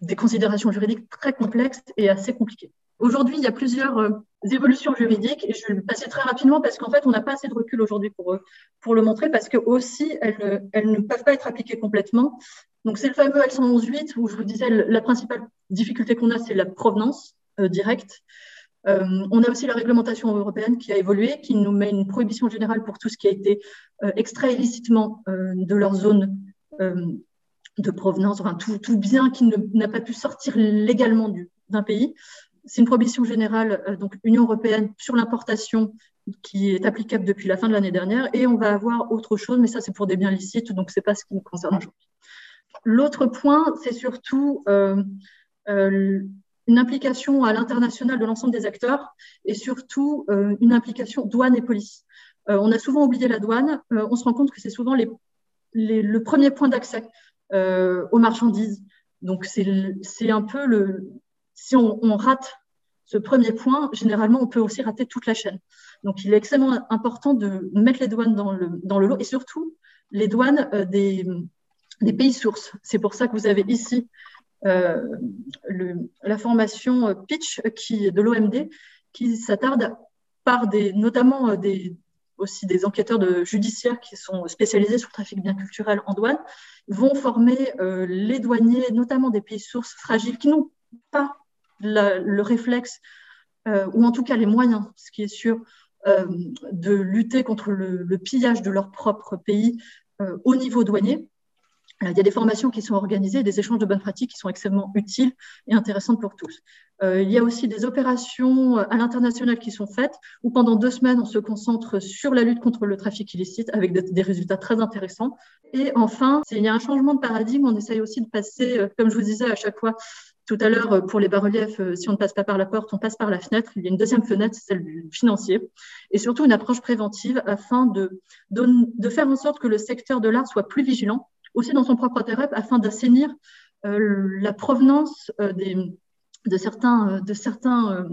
des considérations juridiques très complexes et assez compliquées. Aujourd'hui, il y a plusieurs euh, évolutions juridiques et je vais passer très rapidement parce qu'en fait, on n'a pas assez de recul aujourd'hui pour, euh, pour le montrer parce que aussi, elles, elles ne peuvent pas être appliquées complètement. Donc, c'est le fameux L111.8 où je vous disais la principale difficulté qu'on a, c'est la provenance euh, directe. on a aussi la réglementation européenne qui a évolué, qui nous met une prohibition générale pour tout ce qui a été extrait illicitement de leur zone de provenance, enfin tout, bien qui n'a pas pu sortir légalement d'un pays c'est une prohibition générale, euh, donc Union européenne, sur l'importation qui est applicable depuis la fin de l'année dernière. Et on va avoir autre chose, mais ça, c'est pour des biens licites, donc ce n'est pas ce qui nous concerne aujourd'hui. L'autre point, c'est surtout euh, euh, une implication à l'international de l'ensemble des acteurs et surtout une implication douane et police. on a souvent oublié la douane. on se rend compte que c'est souvent le premier point d'accès aux marchandises. Donc, c'est un peu le, si on, rate ce premier point, généralement, on peut aussi rater toute la chaîne. Donc, il est extrêmement important de mettre les douanes dans le, dans le lot et surtout les douanes euh, des, pays sources. C'est pour ça que vous avez ici euh, la formation euh, Pitch qui, de l'OMD qui s'attarde par des, notamment des, aussi des enquêteurs de, judiciaires qui sont spécialisés sur le trafic de biens culturels en douane, vont former les douaniers, notamment des pays sources fragiles, qui n'ont pas le réflexe, euh, ou en tout cas les moyens, ce qui est sûr, euh, de lutter contre le, pillage de leur propre pays euh, au niveau douanier. Il y a des formations qui sont organisées, des échanges de bonnes pratiques qui sont extrêmement utiles et intéressantes pour tous. Il y a aussi des opérations à l'international qui sont faites où pendant deux semaines, on se concentre sur la lutte contre le trafic illicite avec des, résultats très intéressants. Et enfin, il y a un changement de paradigme. On essaye aussi de passer, comme je vous disais à chaque fois, tout à l'heure, euh, pour les bas-reliefs, euh, si on ne passe pas par la porte, on passe par la fenêtre. Il y a une deuxième fenêtre, celle du financier. Et surtout une approche préventive afin de, de, faire en sorte que le secteur de l'art soit plus vigilant, aussi dans son propre intérêt, afin d'assainir euh, la provenance des, de certains, de certains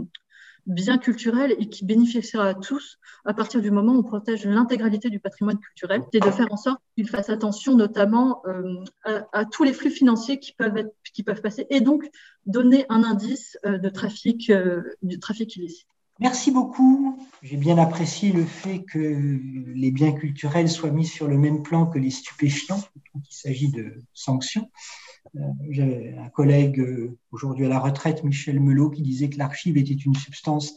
bien culturel et qui bénéficiera à tous à partir du moment où on protège l'intégralité du patrimoine culturel et de faire en sorte qu'ils fassent attention notamment euh, à, tous les flux financiers qui peuvent, qui peuvent passer et donc donner un indice euh, de trafic, euh, du trafic illicite.
Merci beaucoup. J'ai bien apprécié le fait que les biens culturels soient mis sur le même plan que les stupéfiants, quand il s'agit de sanctions. Euh, j'ai un collègue euh, aujourd'hui à la retraite, Michel Melot, qui disait que l'archive était une substance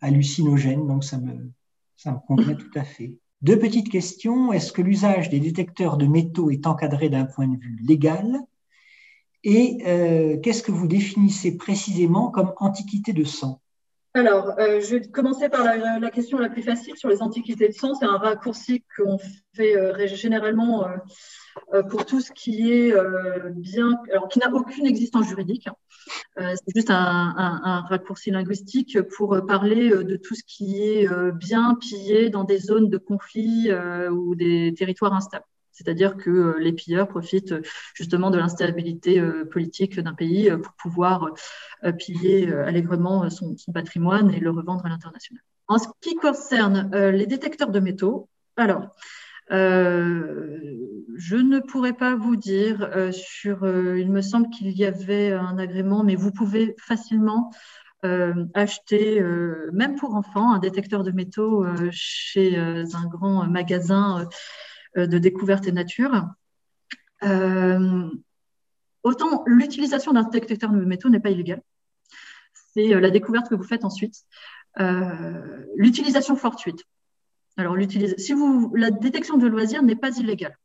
hallucinogène, donc ça me, ça me convient tout à fait. Deux petites questions. Est-ce que l'usage des détecteurs de métaux est encadré d'un point de vue légal? Et euh, qu'est-ce que vous définissez précisément comme antiquité de sang?
Alors, je vais commencer par la, question la plus facile sur les antiquités de sang. C'est un raccourci qu'on fait généralement euh, pour tout ce qui est euh, bien, alors qui n'a aucune existence juridique. Euh, c'est juste un, raccourci linguistique pour parler de tout ce qui est bien pillé dans des zones de conflit ou des territoires instables. C'est-à-dire que les pilleurs profitent justement de l'instabilité politique d'un pays pour pouvoir piller allègrement son, son, patrimoine et le revendre à l'international. En ce qui concerne les détecteurs de métaux, alors, je ne pourrais pas vous dire sur. il me semble qu'il y avait un agrément, mais vous pouvez facilement acheter, même pour enfants, un détecteur de métaux chez un grand magasin de découverte et nature. autant l'utilisation d'un détecteur de métaux n'est pas illégale. C'est la découverte que vous faites ensuite. L'utilisation fortuite. Alors, si la détection de loisirs n'est pas illégale.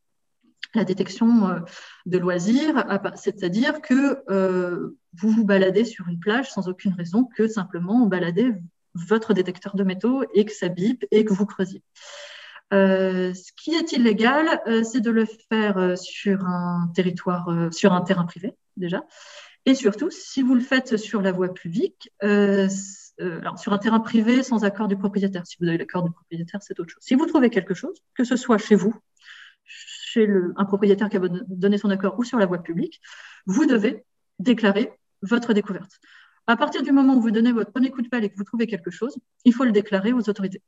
La détection euh, de loisirs, c'est-à-dire que euh, vous vous baladez sur une plage sans aucune raison que simplement balader votre détecteur de métaux et que ça bip et que vous creusiez. Euh, ce qui est illégal, c'est de le faire sur un territoire, sur un terrain privé déjà, et surtout si vous le faites sur la voie publique, euh, alors, sur un terrain privé sans accord du propriétaire. Si vous avez l'accord du propriétaire, c'est autre chose. Si vous trouvez quelque chose, que ce soit chez vous, chez un propriétaire qui a donné son accord ou sur la voie publique, vous devez déclarer votre découverte. À partir du moment où vous donnez votre premier coup de pelle et que vous trouvez quelque chose, il faut le déclarer aux autorités.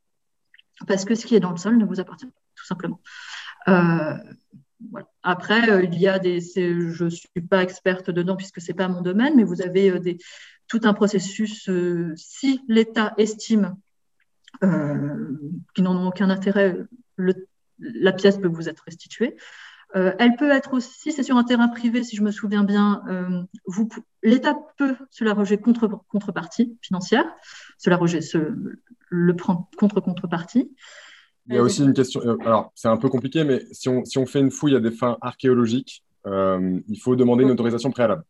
Parce que ce qui est dans le sol ne vous appartient pas, tout simplement. Euh, Après, euh, il y a des. Je ne suis pas experte dedans puisque ce n'est pas mon domaine, mais vous avez des, tout un processus, euh, si l'État estime euh, qu'ils n'en ont aucun intérêt, la pièce peut vous être restituée. Euh, elle peut être aussi, si c'est sur un terrain privé, si je me souviens bien, l'État peut se la rejeter contre contrepartie financière, se la rejeter, le prendre contre contrepartie.
Il y a aussi une question, alors c'est un peu compliqué, mais si on, si on, fait une fouille à des fins archéologiques, il faut demander une autorisation préalable.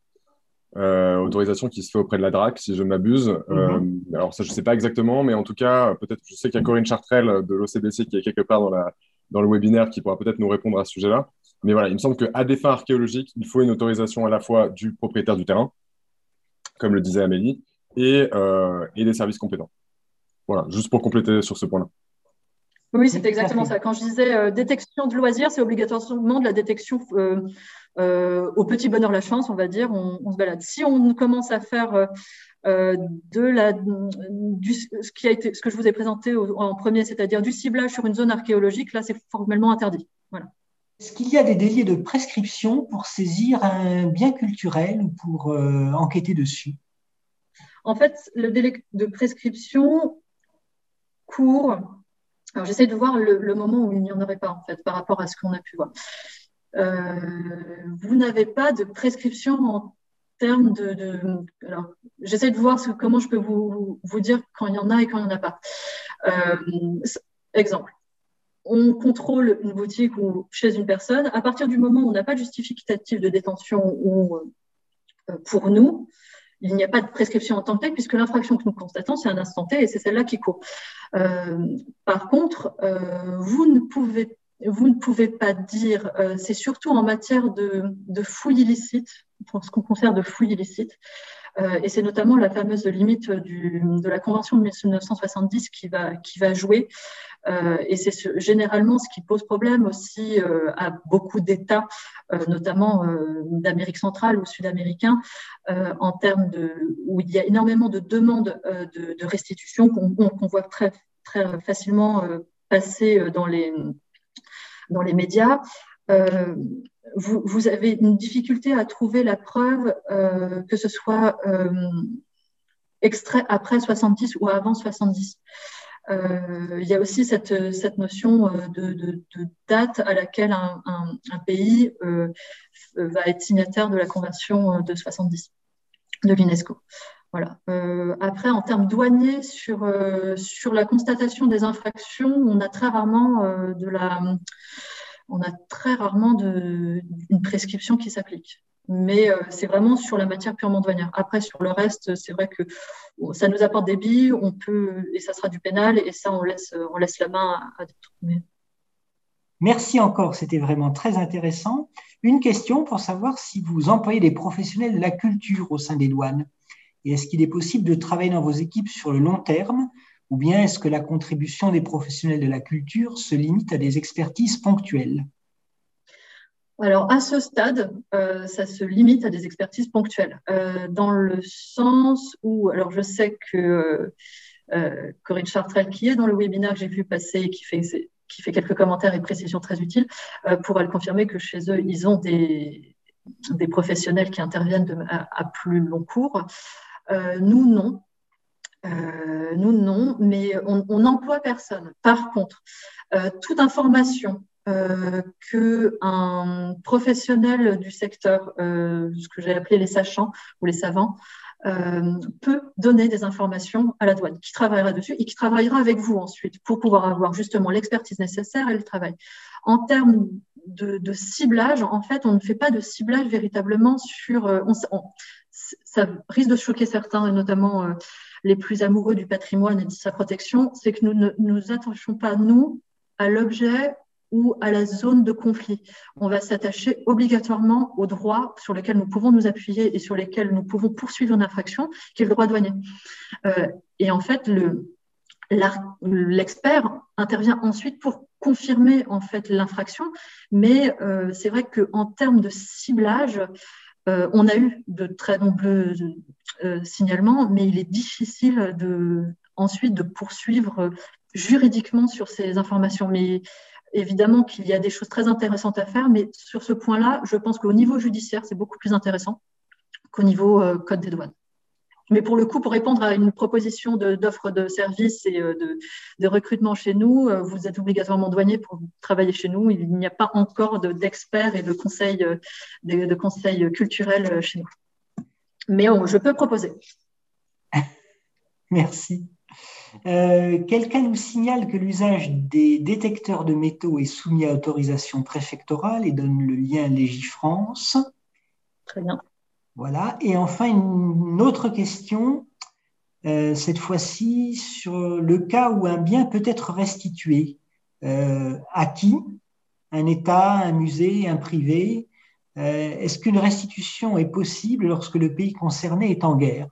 Euh, autorisation qui se fait auprès de la DRAC, si je ne m'abuse. Euh, mhm. alors ça, je ne sais pas exactement, mais en tout cas, peut-être, je sais qu'il y a Corinne Chartrel de l'OCBC qui est quelque part dans, la, dans le webinaire qui pourra peut-être nous répondre à ce sujet-là. Mais voilà, il me semble qu'à des fins archéologiques, il faut une autorisation à la fois du propriétaire du terrain, comme le disait Amélie, et, euh, et des services compétents. Voilà, juste pour compléter sur ce point-là.
Oui, c'est exactement ça. Quand je disais détection de loisirs, c'est obligatoirement de la détection euh, au petit bonheur la chance, on va dire, on, se balade. Si on commence à faire euh, euh, de la, du, ce, qui a été, ce que je vous ai présenté en premier, c'est-à-dire du ciblage sur une zone archéologique, là, c'est formellement interdit. Voilà.
Est-ce qu'il y a des délais de prescription pour saisir un bien culturel ou pour enquêter dessus?
En fait, le délai de prescription court. Alors, j'essaie de voir le, moment où il n'y en aurait pas, en fait, par rapport à ce qu'on a pu voir. Euh, vous n'avez pas de prescription en termes de. alors, j'essaie de voir comment je peux vous, vous, dire quand il y en a et quand il n'y en a pas. Euh, exemple on contrôle une boutique ou chez une personne, à partir du moment où on n'a pas de justificatif de détention ou euh, pour nous, il n'y a pas de prescription en tant que telle, puisque l'infraction que nous constatons, c'est un instant T et c'est celle-là qui court. par contre, vous ne pouvez vous ne pouvez pas dire, euh, c'est surtout en matière de, fouilles illicites, pour ce qu'on concerne de fouilles illicites, euh, et c'est notamment la fameuse limite de la Convention de 1970 qui va, qui va jouer. Euh, et c'est généralement ce qui pose problème aussi euh, à beaucoup d'États, euh, notamment d'Amérique centrale ou sud-américains, en termes de où il y a énormément de demandes de, de restitution qu'on voit très, très facilement passer dans les dans les médias, euh, vous, avez une difficulté à trouver la preuve euh, que ce soit euh, extrait après 70 ou avant 70. il y a aussi cette, notion de, date à laquelle un, pays va être signataire de la Convention de 70 de l'UNESCO. Voilà. après, en termes douaniers, sur la constatation des infractions, on a très rarement de la on a très rarement une prescription qui s'applique. Mais euh, c'est vraiment sur la matière purement douanière. Après, sur le reste, c'est vrai que ça nous apporte des billes, on peut, et ça sera du pénal, et ça, on laisse, on laisse la main à, d'autres.
Merci encore, c'était vraiment très intéressant. Une question pour savoir si vous employez des professionnels de la culture au sein des douanes. Et est-ce qu'il est possible de travailler dans vos équipes sur le long terme ou bien est-ce que la contribution des professionnels de la culture se limite à des expertises ponctuelles?
Alors, à ce stade, euh, ça se limite à des expertises ponctuelles, euh, dans le sens où, alors je sais que euh, Corinne Chartrel, qui est dans le webinaire que j'ai vu passer, fait, qui fait quelques commentaires et précisions très utiles, pourra le confirmer que chez eux, ils ont des professionnels qui interviennent à, plus long cours. nous, non. Nous, non, mais on n'emploie personne. Par contre, toute information euh, qu'un professionnel du secteur, euh, ce que j'ai appelé les sachants ou les savants, euh, peut donner des informations à la douane, qui travaillera dessus et qui travaillera avec vous ensuite pour pouvoir avoir justement l'expertise nécessaire et le travail. En termes de, ciblage, en fait, on ne fait pas de ciblage véritablement sur. ça risque de choquer certains, notamment les plus amoureux du patrimoine et de sa protection, c'est que nous ne nous attachons pas, nous, à l'objet ou à la zone de conflit. On va s'attacher obligatoirement aux droits sur lesquels nous pouvons nous appuyer et sur lesquels nous pouvons poursuivre une infraction, qui est le droit douanier. Euh, et en fait, l'expert intervient ensuite pour confirmer en fait l'infraction, mais euh, c'est vrai qu'en termes de ciblage, euh, on a eu de très nombreux signalements, mais il est difficile de, ensuite de poursuivre juridiquement sur ces informations. Mais évidemment qu'il y a des choses très intéressantes à faire, mais sur ce point-là, je pense qu'au niveau judiciaire, c'est beaucoup plus intéressant qu'au niveau euh, code des douanes. Mais pour le coup, pour répondre à une proposition d'offre de, services et euh, de, recrutement chez nous, euh, vous êtes obligatoirement douanier pour travailler chez nous. Il n'y a pas encore d'experts et de conseils, de, conseils culturels chez nous. Mais je peux proposer.
Merci. Euh, quelqu'un nous signale que l'usage des détecteurs de métaux est soumis à autorisation préfectorale et donne le lien Légifrance.
Très bien.
Voilà. Et enfin, une autre question, euh, cette fois-ci sur le cas où un bien peut être restitué. Euh, à qui? Un État, un musée, un privé? Est-ce qu'une restitution est possible lorsque le pays concerné est en guerre?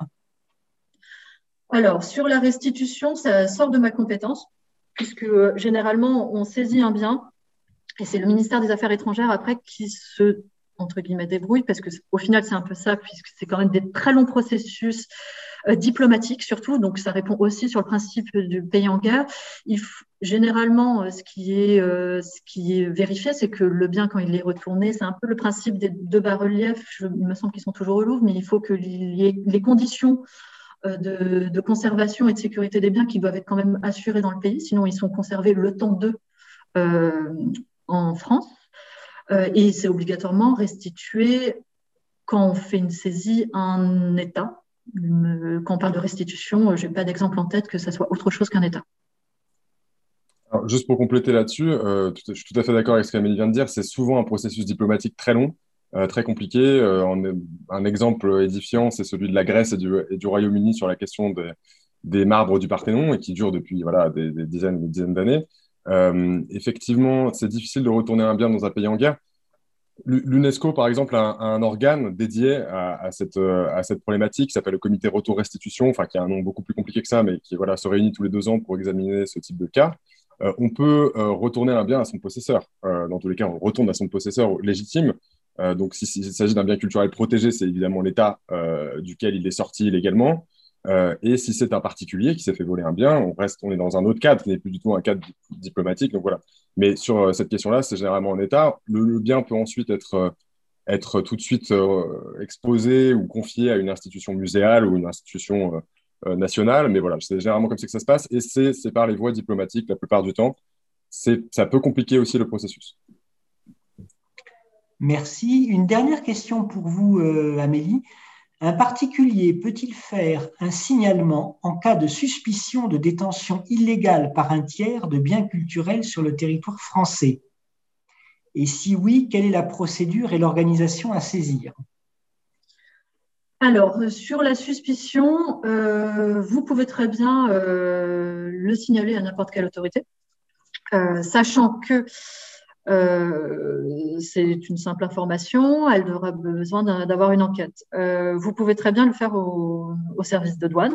Alors, sur la restitution, ça sort de ma compétence, puisque euh, généralement, on saisit un bien, et c'est le ministère des Affaires étrangères après qui se entre guillemets débrouille parce que au final c'est un peu ça puisque c'est quand même des très longs processus euh, diplomatiques surtout. Donc ça répond aussi sur le principe du pays en guerre. Généralement euh, ce qui est ce qui est vérifié c'est que le bien quand il est retourné c'est un peu le principe des deux bas-reliefs. Il me semble qu'ils sont toujours au Louvre mais il faut que les conditions euh, de, conservation et de sécurité des biens qui doivent être quand même assurés dans le pays, sinon ils sont conservés le temps d'eux euh, en France. Euh, et c'est obligatoirement restitué quand on fait une saisie à un État. Quand on parle de restitution, je n'ai pas d'exemple en tête que ce soit autre chose qu'un État.
juste pour compléter là-dessus, je suis tout à fait d'accord avec ce qu'Amélie vient de dire, c'est souvent un processus diplomatique très long euh, très compliqué. Euh, un exemple édifiant, c'est celui de la Grèce et du, Royaume-Uni sur la question des, des, marbres du Parthénon et qui dure depuis voilà, des, dizaines des dizaines d'années. Euh, effectivement, c'est difficile de retourner un bien dans un pays en guerre. L'UNESCO, par exemple, a un, organe dédié à, cette, à cette problématique qui s'appelle le comité retour-restitution, enfin, qui a un nom beaucoup plus compliqué que ça, mais qui voilà, se réunit tous les deux ans pour examiner ce type de cas. on peut retourner un bien à son possesseur. dans tous les cas, on retourne à son possesseur légitime. Euh, donc, s'il s'agit d'un bien culturel protégé, c'est évidemment l'État euh, duquel il est sorti légalement. Euh, et si c'est un particulier qui s'est fait voler un bien, on reste, on est dans un autre cadre qui n'est plus du tout un cadre diplomatique. Donc voilà. Mais sur cette question-là, c'est généralement en État. Le, bien peut ensuite être, être tout de suite exposé ou confié à une institution muséale ou une institution nationale. Mais voilà, c'est généralement comme ça que ça se passe. Et c'est par les voies diplomatiques la plupart du temps. Ça peut compliquer aussi le processus.
Merci. Une dernière question pour vous, euh, Amélie. Un particulier peut-il faire un signalement en cas de suspicion de détention illégale par un tiers de biens culturels sur le territoire français? Et si oui, quelle est la procédure et l'organisation à saisir?
Alors, sur la suspicion, euh, vous pouvez très bien euh, le signaler à n'importe quelle autorité, sachant que euh, c'est une simple information, elle aura besoin d'avoir une enquête. Euh, vous pouvez très bien le faire au, service de douane.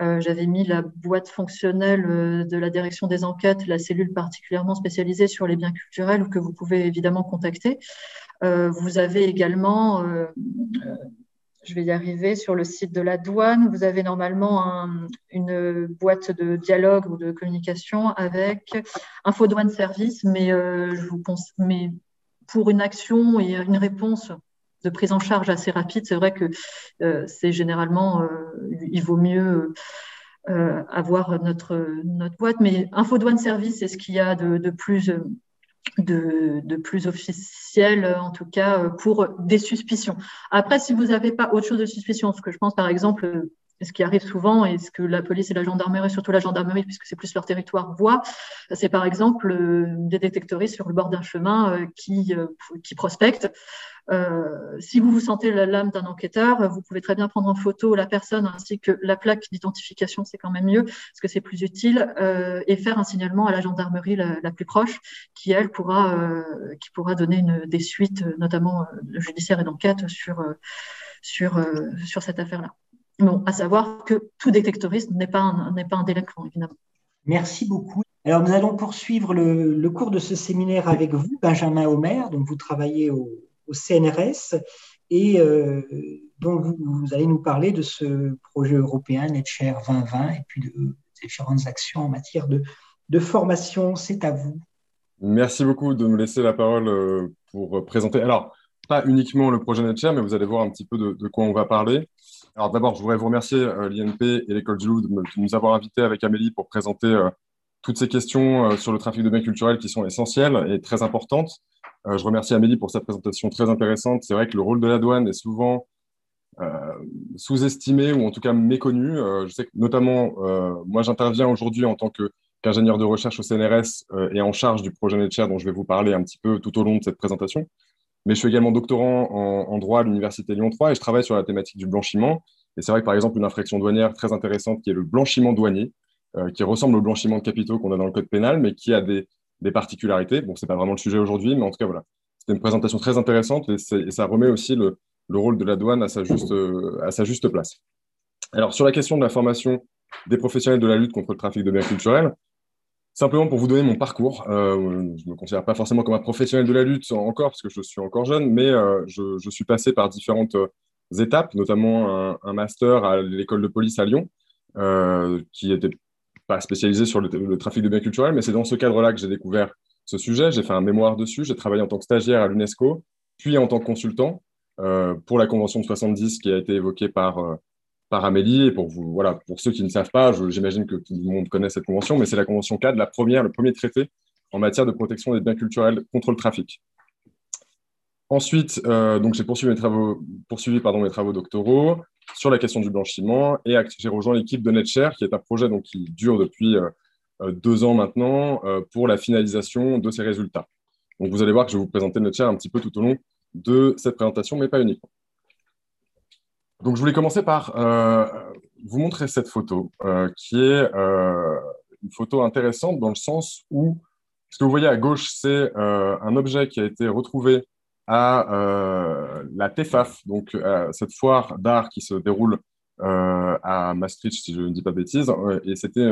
Euh, j'avais mis la boîte fonctionnelle de la direction des enquêtes, la cellule particulièrement spécialisée sur les biens culturels que vous pouvez évidemment contacter. vous avez également je vais y arriver, sur le site de la douane, vous avez normalement une boîte de dialogue ou de communication avec Info Douane Service, mais, euh, mais pour une action et une réponse de prise en charge assez rapide, c'est vrai que euh, c'est généralement, euh, il vaut mieux avoir notre, notre boîte, mais Info Douane Service, c'est ce qu'il y a de, de plus de, plus officiel, en tout cas, pour des suspicions. Après, si vous n'avez pas autre chose de suspicion, ce que je pense, par exemple, ce qui arrive souvent et ce que la police et la gendarmerie, surtout la gendarmerie, puisque c'est plus leur territoire, voient, c'est par exemple euh, des détectoristes sur le bord d'un chemin euh, qui, euh, qui prospectent. si vous vous sentez la lame d'un enquêteur, vous pouvez très bien prendre en photo la personne ainsi que la plaque d'identification, c'est quand même mieux parce que c'est plus utile, et faire un signalement à la gendarmerie la, plus proche qui, elle, pourra, qui pourra donner une, des suites, notamment judiciaires et d'enquête sur, sur, sur cette affaire-là. Bon, à savoir que tout détectoriste n'est pas, un, n'est pas un délinquant, évidemment.
Merci beaucoup. Alors, nous allons poursuivre le, cours de ce séminaire avec vous, Benjamin Homer. Donc, vous travaillez au, CNRS et euh, donc vous, allez nous parler de ce projet européen NetShare 2020 et puis de différentes actions en matière de, de formation. C'est à vous.
Merci beaucoup de me laisser la parole euh, pour présenter. Alors, pas uniquement le projet NetShare, mais vous allez voir un petit peu de, de quoi on va parler. Alors d'abord, je voudrais vous remercier euh, l'INP et l'école du Louvre de, nous avoir invités avec Amélie pour présenter euh, toutes ces questions euh, sur le trafic de biens culturels qui sont essentielles et très importantes. je remercie Amélie pour sa présentation très intéressante. C'est vrai que le rôle de la douane est souvent sous-estimé ou en tout cas méconnu. je sais que notamment, moi j'interviens aujourd'hui en tant qu'ingénieur de recherche au CNRS et en charge du projet NetShare dont je vais vous parler un petit peu tout au long de cette présentation. Mais je suis également doctorant en, droit à l'Université Lyon 3 et je travaille sur la thématique du blanchiment. Et c'est vrai que par exemple, une infraction douanière très intéressante qui est le blanchiment douanier, euh, qui ressemble au blanchiment de capitaux qu'on a dans le code pénal, mais qui a des, particularités. Bon, ce n'est pas vraiment le sujet aujourd'hui, mais en tout cas, voilà. C'était une présentation très intéressante et, ça remet aussi le, rôle de la douane à sa, juste, à sa juste place. Alors, sur la question de la formation des professionnels de la lutte contre le trafic de biens culturels, Simplement pour vous donner mon parcours, euh, je ne me considère pas forcément comme un professionnel de la lutte encore, parce que je suis encore jeune, mais euh, je, suis passé par différentes euh, étapes, notamment un, master à l'école de police à Lyon, qui n'était pas spécialisé sur le, trafic de biens culturels, mais c'est dans ce cadre-là que j'ai découvert ce sujet. J'ai fait un mémoire dessus, j'ai travaillé en tant que stagiaire à l'UNESCO, puis en tant que consultant pour la Convention de 70 qui a été évoquée par par Amélie. Et pour, vous, voilà, pour ceux qui ne savent pas, j'imagine que tout le monde connaît cette convention, mais c'est la convention cadre, la première, le premier traité en matière de protection des biens culturels contre le trafic. Ensuite, euh, j'ai poursuivi mes travaux, poursuivi, pardon, mes travaux doctoraux sur la question du blanchiment et j'ai rejoint l'équipe de NetShare, qui est un projet donc, qui dure depuis euh, euh, deux ans maintenant pour la finalisation de ces résultats. Donc vous allez voir que je vais vous présenter NetShare un petit peu tout au long de cette présentation, mais pas uniquement. Donc, je voulais commencer par euh, vous montrer cette photo, euh, qui est euh, une photo intéressante dans le sens où ce que vous voyez à gauche, c'est un objet qui a été retrouvé à la TEFAF, donc cette foire d'art qui se déroule à Maastricht, si je ne dis pas de bêtises. et c'était,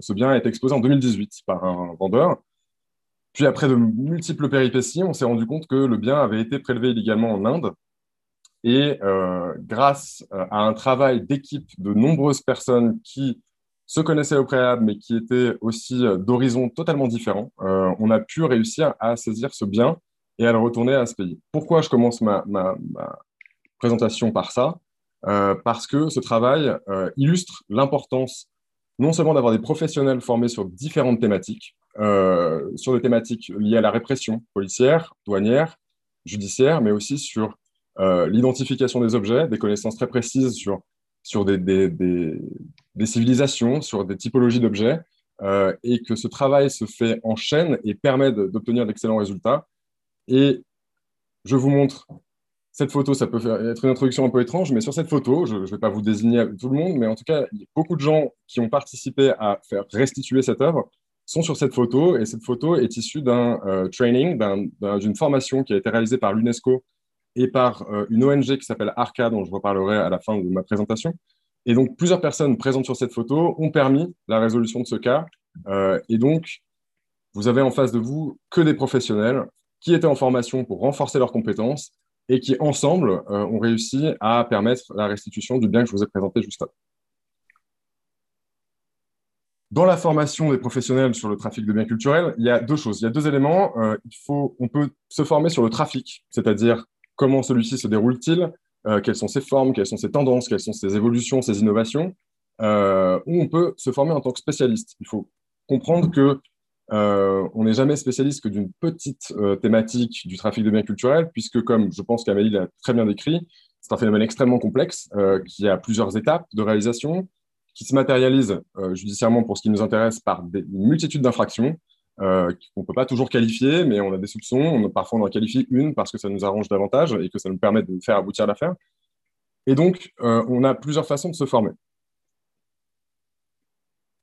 ce bien a été exposé en 2018 par un vendeur. Puis après de multiples péripéties, on s'est rendu compte que le bien avait été prélevé illégalement en Inde et euh, grâce euh, à un travail d'équipe de nombreuses personnes qui se connaissaient au préalable, mais qui étaient aussi euh, d'horizons totalement différents, on a pu réussir à saisir ce bien et à le retourner à ce pays. Pourquoi je commence ma, présentation par ça? Parce que ce travail illustre l'importance non seulement d'avoir des professionnels formés sur différentes thématiques, sur des thématiques liées à la répression policière, douanière, judiciaire, mais aussi sur euh, l'identification des objets, des connaissances très précises sur, sur des, des, des, civilisations, sur des typologies d'objets, euh, et que ce travail se fait en chaîne et permet d'obtenir d'excellents résultats. Et je vous montre cette photo, ça peut faire, être une introduction un peu étrange, mais sur cette photo, je ne vais pas vous désigner tout le monde, mais en tout cas, beaucoup de gens qui ont participé à faire restituer cette œuvre sont sur cette photo, et cette photo est issue d'un euh, training, d'une formation qui a été réalisée par l'UNESCO et par euh, une ONG qui s'appelle ARCA, dont je reparlerai à la fin de ma présentation. Et donc, plusieurs personnes présentes sur cette photo ont permis la résolution de ce cas. Euh, et donc, vous avez en face de vous que des professionnels qui étaient en formation pour renforcer leurs compétences et qui, ensemble, ont réussi à permettre la restitution du bien que je vous ai présenté juste avant. Dans la formation des professionnels sur le trafic de biens culturels, il y a deux choses. Il y a deux éléments. il faut, on peut se former sur le trafic, c'est-à-dire comment celui-ci se déroule-t-il, quelles sont ses formes, quelles sont ses tendances, quelles sont ses évolutions, ses innovations, euh, où on peut se former en tant que spécialiste. Il faut comprendre que euh, on n'est jamais spécialiste que d'une petite euh, thématique du trafic de biens culturels, puisque, comme je pense qu'Amélie l'a très bien décrit, c'est un phénomène extrêmement complexe qui a plusieurs étapes de réalisation, qui se matérialise judiciairement pour ce qui nous intéresse par des, une multitude d'infractions qu'on ne peut pas toujours qualifier, mais on a des soupçons. On, parfois, on en qualifie une parce que ça nous arrange davantage et que ça nous permet de faire aboutir l'affaire. Et donc, on a plusieurs façons de se former.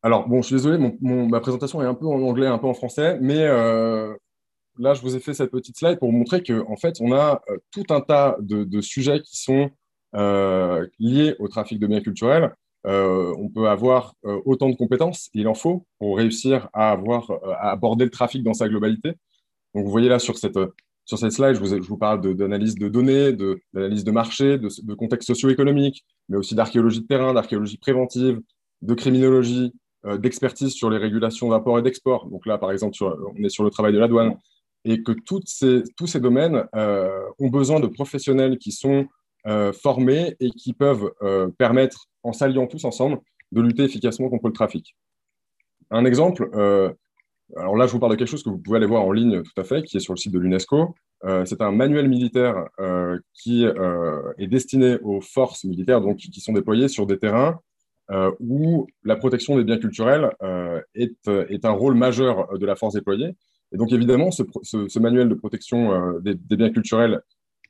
Alors, bon, je suis désolé, ma présentation est un peu en anglais, un peu en français, mais euh, là, je vous ai fait cette petite slide pour vous montrer qu'en en fait, on a euh, tout un tas de, sujets qui sont euh, liés au trafic de biens culturels. On peut avoir autant de compétences, il en faut, pour réussir à, avoir, à aborder le trafic dans sa globalité. Donc, vous voyez là sur cette, sur cette slide, je vous, je vous parle d'analyse de, données, d'analyse de, marché, de, de contexte socio-économique, mais aussi d'archéologie de terrain, d'archéologie préventive, de criminologie, euh, d'expertise sur les régulations d'import et d'export. Donc là, par exemple, on est sur le travail de la douane. Et que ces, tous ces domaines euh, ont besoin de professionnels qui sont euh, formés et qui peuvent permettre, en s'alliant tous ensemble, de lutter efficacement contre le trafic. Un exemple, alors là, je vous parle de quelque chose que vous pouvez aller voir en ligne tout à fait, qui est sur le site de l'UNESCO. c'est un manuel militaire qui est destiné aux forces militaires donc, qui sont déployées sur des terrains euh, où la protection des biens culturels euh, est, euh, un rôle majeur de la force déployée. Et donc, évidemment, ce, manuel de protection des, biens culturels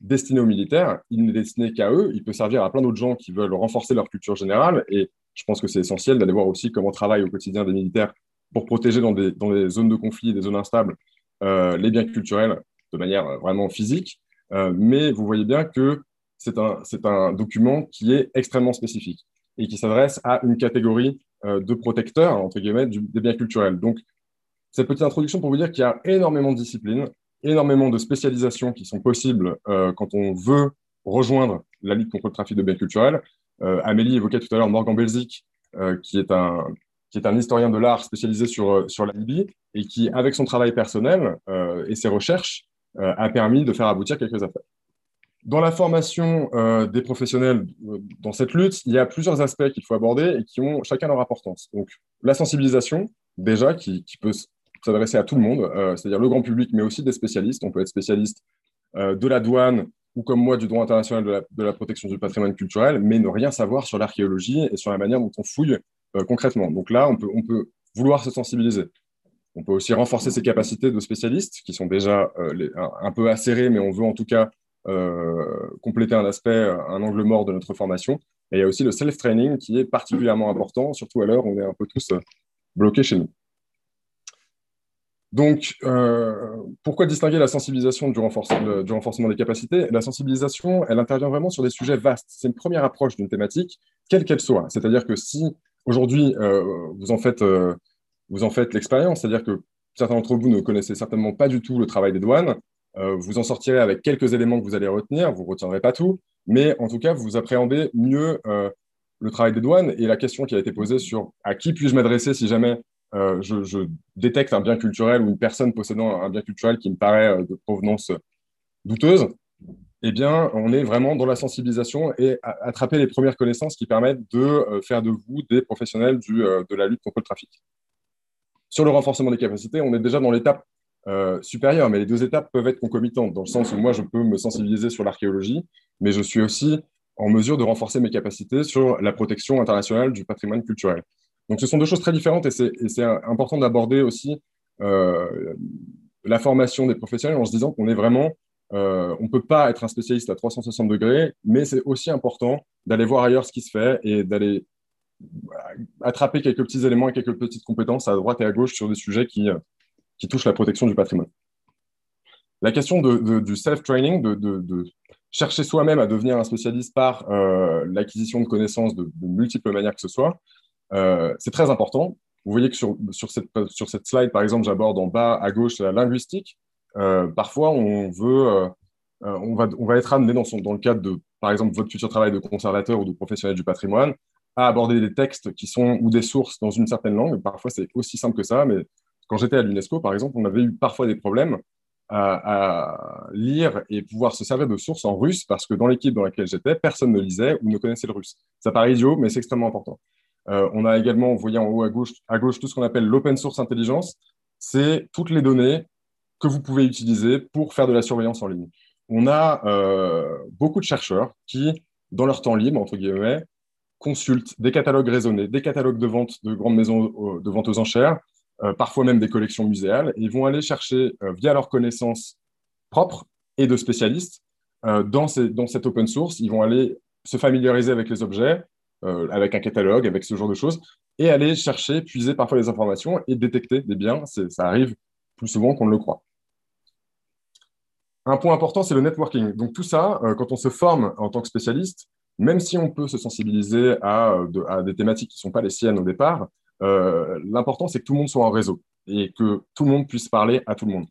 destiné aux militaires, il n'est destiné qu'à eux. Il peut servir à plein d'autres gens qui veulent renforcer leur culture générale. Et je pense que c'est essentiel d'aller voir aussi comment travaillent au quotidien des militaires pour protéger dans des, dans des zones de conflit, des zones instables, les biens culturels de manière vraiment physique. mais vous voyez bien que c'est un, un document qui est extrêmement spécifique et qui s'adresse à une catégorie euh, de protecteurs, entre guillemets, des biens culturels. Donc, cette petite introduction pour vous dire qu'il y a énormément de disciplines, énormément de spécialisations qui sont possibles euh, quand on veut rejoindre la lutte contre le trafic de biens culturels. Euh, Amélie évoquait tout à l'heure Morgan Belzik, qui, est un, qui est un historien de l'art spécialisé sur, sur la Libye et qui, avec son travail personnel et ses recherches, a permis de faire aboutir quelques affaires. Dans la formation euh, des professionnels euh, dans cette lutte, il y a plusieurs aspects qu'il faut aborder et qui ont chacun leur importance. Donc, la sensibilisation, déjà, qui, peut s'adresser à tout le monde, euh, c'est-à-dire le grand public, mais aussi des spécialistes. On peut être spécialiste de la douane ou comme moi du droit international de la, protection du patrimoine culturel, mais ne rien savoir sur l'archéologie et sur la manière dont on fouille concrètement. Donc là, on peut, vouloir se sensibiliser. On peut aussi renforcer ses capacités de spécialistes, qui sont déjà un, peu acérées, mais on veut en tout cas euh, compléter un aspect, un angle mort de notre formation. Et il y a aussi le self-training qui est particulièrement important, surtout à l'heure où on est un peu tous euh, bloqués chez nous. Donc, euh, pourquoi distinguer la sensibilisation du renforcement, des capacités? La sensibilisation, elle intervient vraiment sur des sujets vastes. C'est une première approche d'une thématique, quelle qu'elle soit. C'est-à-dire que si aujourd'hui vous en faites, vous en faites l'expérience, c'est-à-dire que certains d'entre vous ne connaissez certainement pas du tout le travail des douanes, euh, vous en sortirez avec quelques éléments que vous allez retenir, vous ne retiendrez pas tout, mais en tout cas, vous appréhendez mieux euh, le travail des douanes et la question qui a été posée sur à qui puis-je m'adresser si jamais euh, je, détecte un bien culturel ou une personne possédant un bien culturel qui me paraît de provenance douteuse, eh bien, on est vraiment dans la sensibilisation et attraper les premières connaissances qui permettent de faire de vous des professionnels de la lutte contre le trafic. Sur le renforcement des capacités, on est déjà dans l'étape euh, supérieure, mais les deux étapes peuvent être concomitantes, dans le sens où moi, je peux me sensibiliser sur l'archéologie, mais je suis aussi en mesure de renforcer mes capacités sur la protection internationale du patrimoine culturel. Donc, ce sont deux choses très différentes et c'est important d'aborder aussi euh, la formation des professionnels en se disant qu'on est vraiment, euh, on ne peut pas être un spécialiste à 360 degrés, mais c'est aussi important d'aller voir ailleurs ce qui se fait et d'aller attraper quelques petits éléments et quelques petites compétences à droite et à gauche sur des sujets qui, qui touche la protection du patrimoine. La question du self-training, de, chercher soi-même à devenir un spécialiste par euh, l'acquisition de connaissances de, multiples manières que ce soit, euh, c'est très important. Vous voyez que sur, sur, cette, sur cette slide, par exemple, j'aborde en bas à gauche la linguistique. Euh, parfois, on veut on, va, on va être amené dans, son, dans le cadre de, par exemple, votre futur travail de conservateur ou de professionnel du patrimoine, à aborder des textes qui sont ou des sources dans une certaine langue. Parfois, c'est aussi simple que ça, mais quand j'étais à l'UNESCO, par exemple, on avait eu parfois des problèmes à, lire et pouvoir se servir de sources en russe parce que dans l'équipe dans laquelle j'étais, personne ne lisait ou ne connaissait le russe. Ça paraît idiot, mais c'est extrêmement important. Euh, on a également, vous voyez en haut à gauche, à gauche tout ce qu'on appelle l'open source intelligence. C'est toutes les données que vous pouvez utiliser pour faire de la surveillance en ligne. On a euh, beaucoup de chercheurs qui, dans leur temps libre, entre guillemets, consultent des catalogues raisonnés, des catalogues de vente de grandes maisons euh, de vente aux enchères, parfois même des collections muséales, et ils vont aller chercher, via leurs connaissances propres et de spécialistes, dans, dans cette open source, ils vont aller se familiariser avec les objets, avec un catalogue, avec ce genre de choses, et aller chercher, puiser parfois les informations et détecter des biens. Ça arrive plus souvent qu'on ne le croit. Un point important, c'est le networking. Donc tout ça, quand on se forme en tant que spécialiste, même si on peut se sensibiliser à, à des thématiques qui ne sont pas les siennes au départ, euh, l'important, c'est que tout le monde soit en réseau et que tout le monde puisse parler à tout le monde.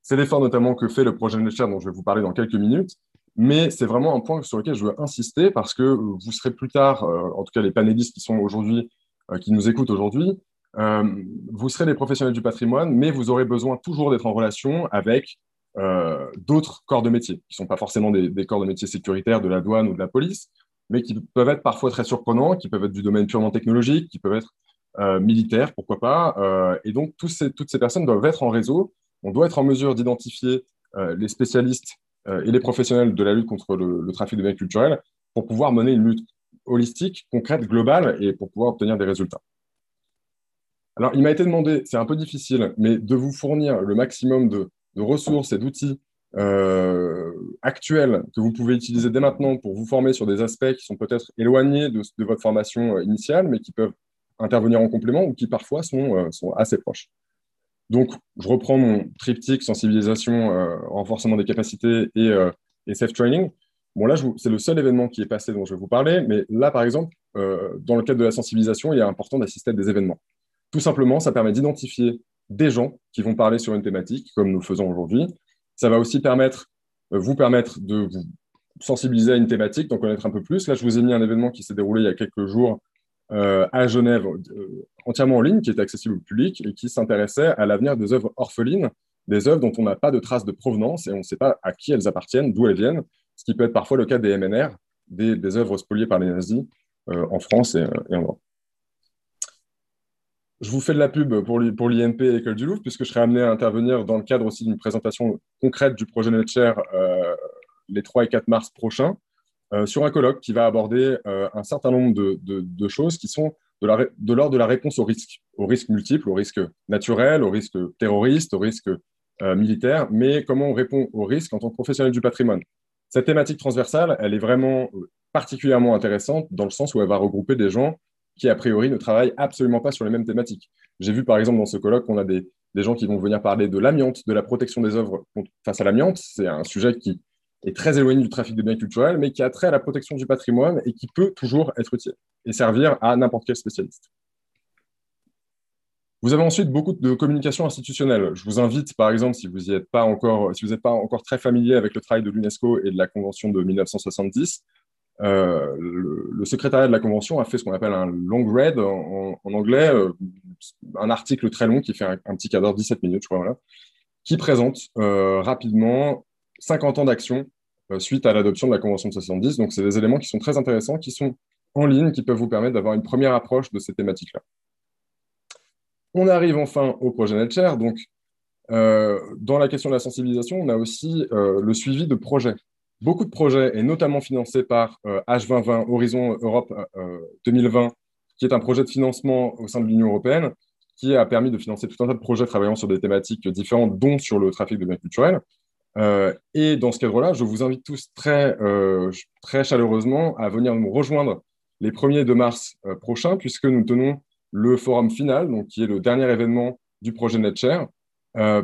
C'est l'effort notamment que fait le projet Netshare dont je vais vous parler dans quelques minutes, mais c'est vraiment un point sur lequel je veux insister parce que vous serez plus tard, euh, en tout cas les panélistes qui sont aujourd'hui, euh, qui nous écoutent aujourd'hui, vous serez des professionnels du patrimoine, mais vous aurez besoin toujours d'être en relation avec d'autres corps de métier, qui ne sont pas forcément des, corps de métier sécuritaires de la douane ou de la police, mais qui peuvent être parfois très surprenants, qui peuvent être du domaine purement technologique, qui peuvent être euh, militaires, pourquoi pas. Euh, et donc, toutes ces personnes doivent être en réseau. On doit être en mesure d'identifier euh, les spécialistes et les professionnels de la lutte contre le, trafic de biens culturels pour pouvoir mener une lutte holistique, concrète, globale et pour pouvoir obtenir des résultats. Alors, il m'a été demandé, c'est un peu difficile, mais de vous fournir le maximum de, ressources et d'outils actuels que vous pouvez utiliser dès maintenant pour vous former sur des aspects qui sont peut-être éloignés de, votre formation initiale, mais qui peuvent intervenir en complément ou qui parfois euh, sont assez proches. Donc, je reprends mon triptyque sensibilisation, euh, renforcement des capacités et, euh, et self-training. Bon, là, c'est le seul événement qui est passé dont je vais vous parler, mais là, par exemple, dans le cadre de la sensibilisation, il est important d'assister à des événements. Tout simplement, ça permet d'identifier des gens qui vont parler sur une thématique, comme nous faisons aujourd'hui. Ça va aussi vous permettre de vous sensibiliser à une thématique, d'en connaître un peu plus. Là, je vous ai mis un événement qui s'est déroulé il y a quelques jours euh, à Genève, euh, entièrement en ligne, qui était accessible au public et qui s'intéressait à l'avenir des œuvres orphelines, des œuvres dont on n'a pas de traces de provenance et on ne sait pas à qui elles appartiennent, d'où elles viennent, ce qui peut être parfois le cas des MNR, des, œuvres spoliées par les nazis euh, en France et, en Europe. Je vous fais de la pub pour l'INP et l'École du Louvre, puisque je serai amené à intervenir dans le cadre aussi d'une présentation concrète du projet NetShare les 3 et 4 mars prochains. Euh, sur un colloque qui va aborder euh, un certain nombre de, choses qui sont de l'ordre de, la réponse au risque, aux risques multiples, aux risques naturels, aux risques terroristes, aux risques euh, militaires, mais comment on répond aux risques en tant que professionnel du patrimoine? Cette thématique transversale, elle est vraiment particulièrement intéressante dans le sens où elle va regrouper des gens qui, a priori, ne travaillent absolument pas sur les mêmes thématiques. J'ai vu, par exemple, dans ce colloque, qu'on a des, des, gens qui vont venir parler de l'amiante, de la protection des œuvres face à l'amiante. C'est un sujet qui est très éloigné du trafic de biens culturels, mais qui a trait à la protection du patrimoine et qui peut toujours être utile et servir à n'importe quel spécialiste. Vous avez ensuite beaucoup de communication institutionnelle. Je vous invite, par exemple, si vous n'êtes pas, encore, si pas encore très familier avec le travail de l'UNESCO et de la Convention de 1970, euh, le, secrétariat de la Convention a fait ce qu'on appelle un long read en, anglais, euh, un article très long qui fait un, petit quart d'heure, 17 minutes, je crois, voilà, qui présente euh, rapidement 50 ans d'action euh, suite à l'adoption de la Convention de 70. Donc, c'est des éléments qui sont très intéressants, qui sont en ligne, qui peuvent vous permettre d'avoir une première approche de ces thématiques-là. On arrive enfin au projet NetShare. Donc, euh, dans la question de la sensibilisation, on a aussi euh, le suivi de projets. Beaucoup de projets, et notamment financés par H2020, Horizon Europe 2020, qui est un projet de financement au sein de l'Union européenne, qui a permis de financer tout un tas de projets travaillant sur des thématiques différentes, dont sur le trafic de biens culturels. Euh, et dans ce cadre-là, je vous invite tous très, euh, très chaleureusement à venir nous rejoindre les 1er de mars euh, prochains, puisque nous tenons le forum final, donc, qui est le dernier événement du projet NetShare.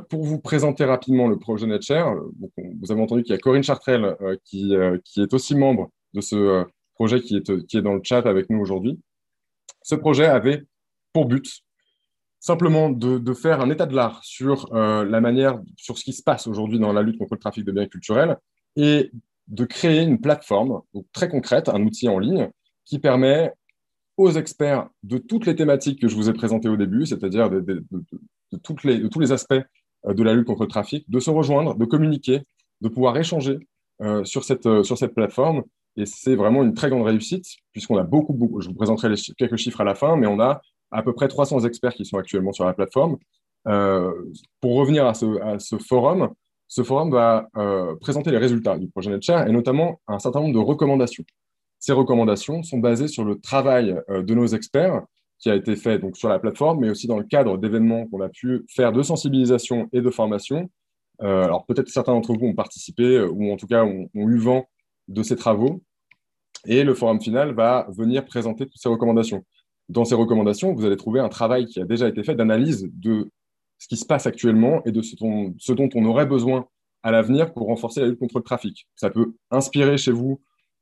pour vous présenter rapidement le projet NetShare, vous avez entendu qu'il y a Corinne Chartrel qui, qui, est aussi membre de ce projet qui est, qui est dans le chat avec nous aujourd'hui. Ce projet avait pour but simplement de, faire un état de l'art sur euh, la manière, sur ce qui se passe aujourd'hui dans la lutte contre le trafic de biens culturels et de créer une plateforme donc très concrète, un outil en ligne qui permet aux experts de toutes les thématiques que je vous ai présentées au début, c'est-à-dire de, toutes les, tous les aspects euh, de la lutte contre le trafic, de se rejoindre, de communiquer, de pouvoir échanger euh, sur, cette, sur cette plateforme. Et c'est vraiment une très grande réussite, puisqu'on a beaucoup, beaucoup, je vous présenterai quelques chiffres à la fin, mais on a à peu près 300 experts qui sont actuellement sur la plateforme. pour revenir à ce, forum, ce forum va présenter les résultats du projet NetShare et notamment un certain nombre de recommandations. Ces recommandations sont basées sur le travail de nos experts qui a été fait donc, sur la plateforme, mais aussi dans le cadre d'événements qu'on a pu faire de sensibilisation et de formation. Euh, alors peut-être certains d'entre vous ont participé euh, ou en tout cas ont, eu vent de ces travaux. Et le forum final va venir présenter toutes ces recommandations. Dans ces recommandations, vous allez trouver un travail qui a déjà été fait d'analyse de ce qui se passe actuellement et de ce dont, on aurait besoin à l'avenir pour renforcer la lutte contre le trafic. Ça peut inspirer chez vous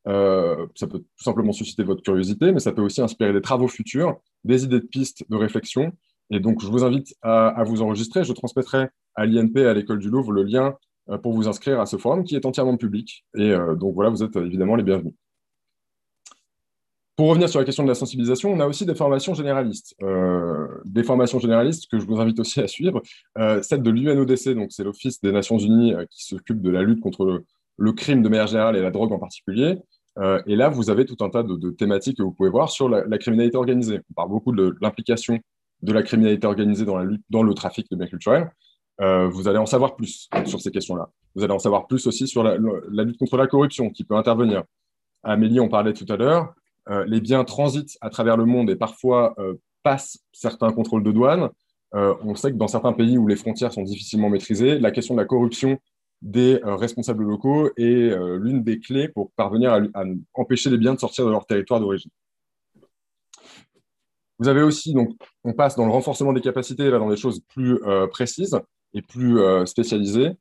euh, ça peut tout simplement susciter votre curiosité, mais ça peut aussi inspirer des travaux futurs, des idées de pistes de réflexion. Et donc, je vous invite à, vous enregistrer. Je transmettrai à l'INP, à l'École du Louvre, le lien euh, pour vous inscrire à ce forum qui est entièrement public. Et euh, donc, voilà, vous êtes évidemment les bienvenus. Pour revenir sur la question de la sensibilisation, on a aussi des formations généralistes. des formations généralistes que je vous invite aussi à suivre. celle de l'UNODC, donc c'est l'Office des Nations Unies qui s'occupe de la lutte contre le, crime de manière générale et la drogue en particulier. Euh, et là, vous avez tout un tas de, thématiques que vous pouvez voir sur la, criminalité organisée. On parle beaucoup de l'implication de la criminalité organisée dans, la lutte, dans le trafic de biens culturels. Euh, vous allez en savoir plus sur ces questions-là. Vous allez en savoir plus aussi sur la, lutte contre la corruption qui peut intervenir. Amélie, on parlait tout à l'heure. Euh, les biens transitent à travers le monde et parfois passent certains contrôles de douane. on sait que dans certains pays où les frontières sont difficilement maîtrisées, la question de la corruption des euh, responsables locaux est euh, l'une des clés pour parvenir à, empêcher les biens de sortir de leur territoire d'origine. Vous avez aussi, donc, on passe dans le renforcement des capacités, là, dans des choses plus euh, précises et plus spécialisées.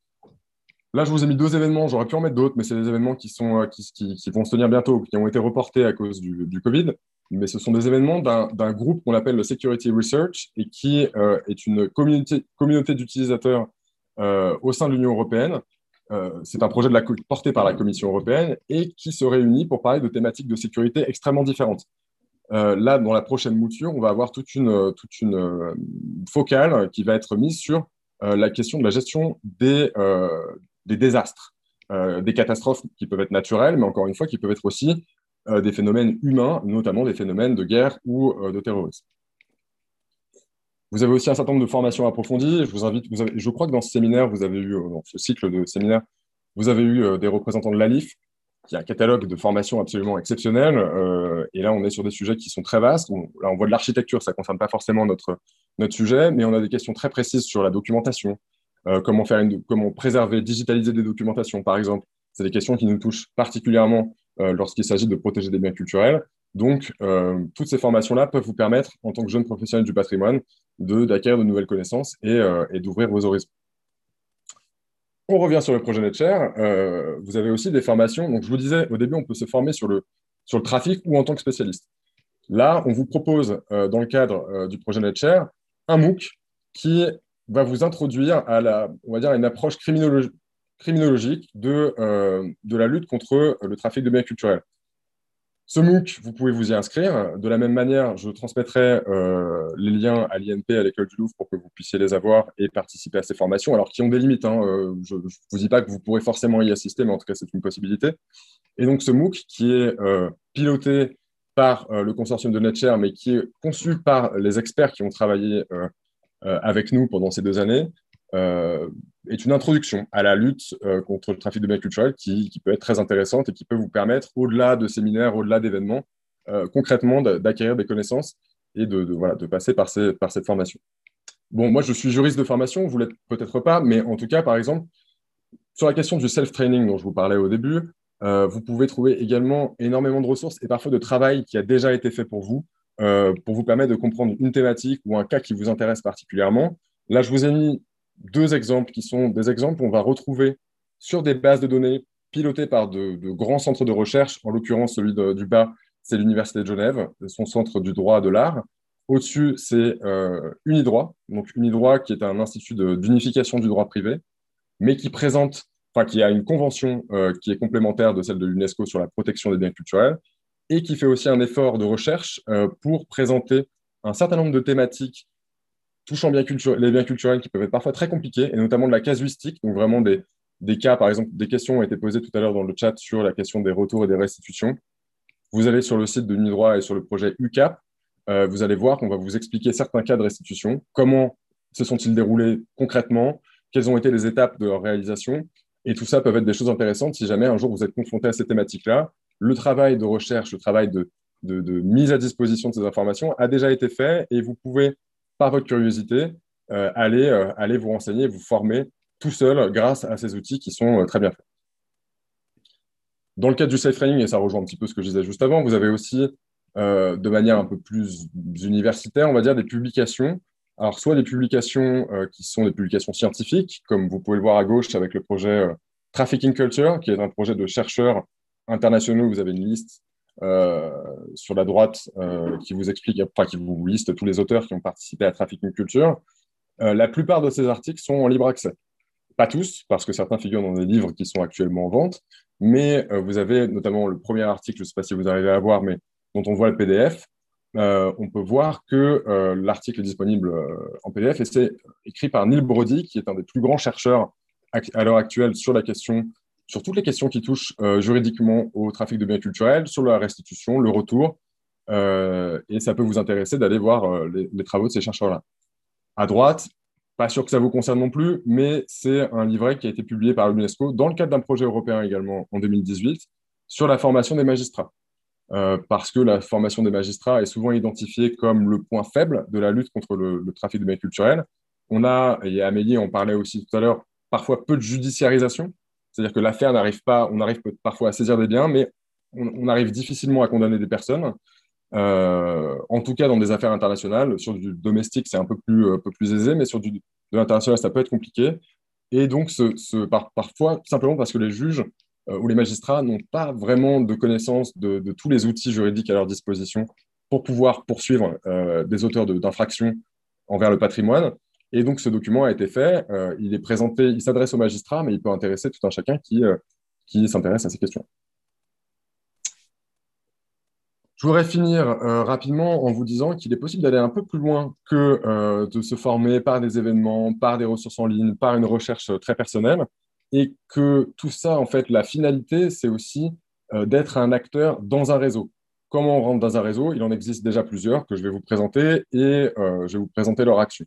Là, je vous ai mis deux événements, j'aurais pu en mettre d'autres, mais c'est des événements qui, sont, qui, vont se tenir bientôt, qui ont été reportés à cause du, Covid. Mais ce sont des événements d'un groupe qu'on appelle le Security Research et qui est une communauté, communauté d'utilisateurs euh, au sein de l'Union européenne. Euh, c'est un projet porté par la Commission européenne et qui se réunit pour parler de thématiques de sécurité extrêmement différentes. Euh, là, dans la prochaine mouture, on va avoir toute une, toute une focale qui va être mise sur la question de la gestion des, des désastres, des catastrophes qui peuvent être naturelles, mais encore une fois, qui peuvent être aussi des phénomènes humains, notamment des phénomènes de guerre ou de terrorisme. Vous avez aussi un certain nombre de formations approfondies. Je vous invite, je crois que dans ce séminaire, vous avez eu, euh, dans ce cycle de séminaires, vous avez eu euh, des représentants de l'ALIF, qui a un catalogue de formations absolument exceptionnel. Euh, et là, on est sur des sujets qui sont très vastes. là, on voit de l'architecture, ça ne concerne pas forcément notre sujet, mais on a des questions très précises sur la documentation, comment, faire une, comment préserver, digitaliser des documentations, par exemple. C'est des questions qui nous touchent particulièrement lorsqu'il s'agit de protéger des biens culturels. Donc, toutes ces formations-là peuvent vous permettre, en tant que jeune professionnel du patrimoine, d'acquérir de, nouvelles connaissances euh, et, d'ouvrir vos horizons. On revient sur le projet NetShare. Euh, vous avez aussi des formations. Donc, je vous disais, au début, on peut se former sur le, sur le trafic ou en tant que spécialiste. Là, on vous propose, euh, dans le cadre du projet NetShare, un MOOC qui va vous introduire à la, on va dire, une approche criminologique de, de la lutte contre le trafic de biens culturels. Ce MOOC, vous pouvez vous y inscrire. De la même manière, je transmettrai euh, les liens à l'INP, à l'École du Louvre, pour que vous puissiez les avoir et participer à ces formations, alors qui ont des limites. Hein. Euh, je ne vous dis pas que vous pourrez forcément y assister, mais en tout cas, c'est une possibilité. Et donc, ce MOOC, qui est euh, piloté par le consortium de NetShare, mais qui est conçu par les experts qui ont travaillé avec nous pendant ces deux années, euh, est une introduction à la lutte euh, contre le trafic de biens culturels qui, peut être très intéressante et qui peut vous permettre, au-delà de séminaires, au-delà d'événements, euh, concrètement d'acquérir des connaissances et de, voilà, de passer par, ces, par cette formation. Bon, moi, je suis juriste de formation, vous l'êtes peut-être pas, mais en tout cas, par exemple, sur la question du self-training dont je vous parlais au début, vous pouvez trouver également énormément de ressources et parfois de travail qui a déjà été fait pour vous, pour vous permettre de comprendre une thématique ou un cas qui vous intéresse particulièrement. Là, je vous ai mis deux exemples qui sont des exemples qu'on va retrouver sur des bases de données pilotées par de, grands centres de recherche. En l'occurrence, celui du bas, c'est l'Université de Genève, son centre du droit de l'art. Au-dessus, c'est euh, Unidroit, donc Unidroit qui est un institut d'unification du droit privé, mais qui présente enfin, qui a une convention qui est complémentaire de celle de l'UNESCO sur la protection des biens culturels et qui fait aussi un effort de recherche pour présenter un certain nombre de thématiques touchant les biens culturels qui peuvent être parfois très compliqués, et notamment de la casuistique, donc vraiment des, des cas, par exemple, des questions ont été posées tout à l'heure dans le chat sur la question des retours et des restitutions. Vous allez sur le site de Nidroit et sur le projet UCAP, euh, vous allez voir qu'on va vous expliquer certains cas de restitution, comment se sont-ils déroulés concrètement, quelles ont été les étapes de leur réalisation, et tout ça peut être des choses intéressantes si jamais un jour vous êtes confronté à ces thématiques-là. Le travail de recherche, le travail de, mise à disposition de ces informations a déjà été fait et vous pouvez, par votre curiosité, euh, aller, euh, aller vous renseigner, vous former tout seul grâce à ces outils qui sont euh, très bien faits. Dans le cadre du safe training, et ça rejoint un petit peu ce que je disais juste avant, vous avez aussi, de manière un peu plus universitaire, on va dire, des publications. Alors, soit des publications qui sont des publications scientifiques, comme vous pouvez le voir à gauche avec le projet Trafficking Culture, qui est un projet de chercheurs internationaux. Vous avez une liste euh, sur la droite euh, qui vous explique, enfin, qui vous liste tous les auteurs qui ont participé à Trafficking Culture. Euh, la plupart de ces articles sont en libre accès. Pas tous, parce que certains figurent dans des livres qui sont actuellement en vente, mais vous avez notamment le premier article, je ne sais pas si vous arrivez à voir, mais dont on voit le PDF. on peut voir que l'article est disponible en PDF et c'est écrit par Neil Brody, qui est un des plus grands chercheurs à l'heure actuelle sur la question sur toutes les questions qui touchent euh, juridiquement au trafic de biens culturels, sur la restitution, le retour. Euh, et ça peut vous intéresser d'aller voir euh, les, travaux de ces chercheurs-là. À droite, pas sûr que ça vous concerne non plus, mais c'est un livret qui a été publié par l'UNESCO dans le cadre d'un projet européen également en 2018 sur la formation des magistrats. parce que la formation des magistrats est souvent identifiée comme le point faible de la lutte contre le, le trafic de biens culturels. On a, et Amélie en parlait aussi tout à l'heure, parfois peu de judiciarisation c'est-à-dire que l'affaire n'arrive pas, on arrive parfois à saisir des biens, mais on, arrive difficilement à condamner des personnes. Euh, en tout cas, dans des affaires internationales, sur du domestique, c'est un peu plus, aisé, mais sur du, de l'international, ça peut être compliqué. Et donc, ce, parfois, simplement parce que les juges euh, ou les magistrats n'ont pas vraiment de connaissance de, tous les outils juridiques à leur disposition pour pouvoir poursuivre euh, des auteurs d'infractions envers le patrimoine. Et donc, ce document a été fait. Euh, il est présenté, il s'adresse aux magistrats, mais il peut intéresser tout un chacun qui, euh, qui s'intéresse à ces questions. Je voudrais finir euh, rapidement en vous disant qu'il est possible d'aller un peu plus loin que de se former par des événements, par des ressources en ligne, par une recherche très personnelle, et que tout ça, en fait, la finalité, c'est aussi d'être un acteur dans un réseau. Comment on rentre dans un réseau? Il en existe déjà plusieurs que je vais vous présenter et je vais vous présenter leur action.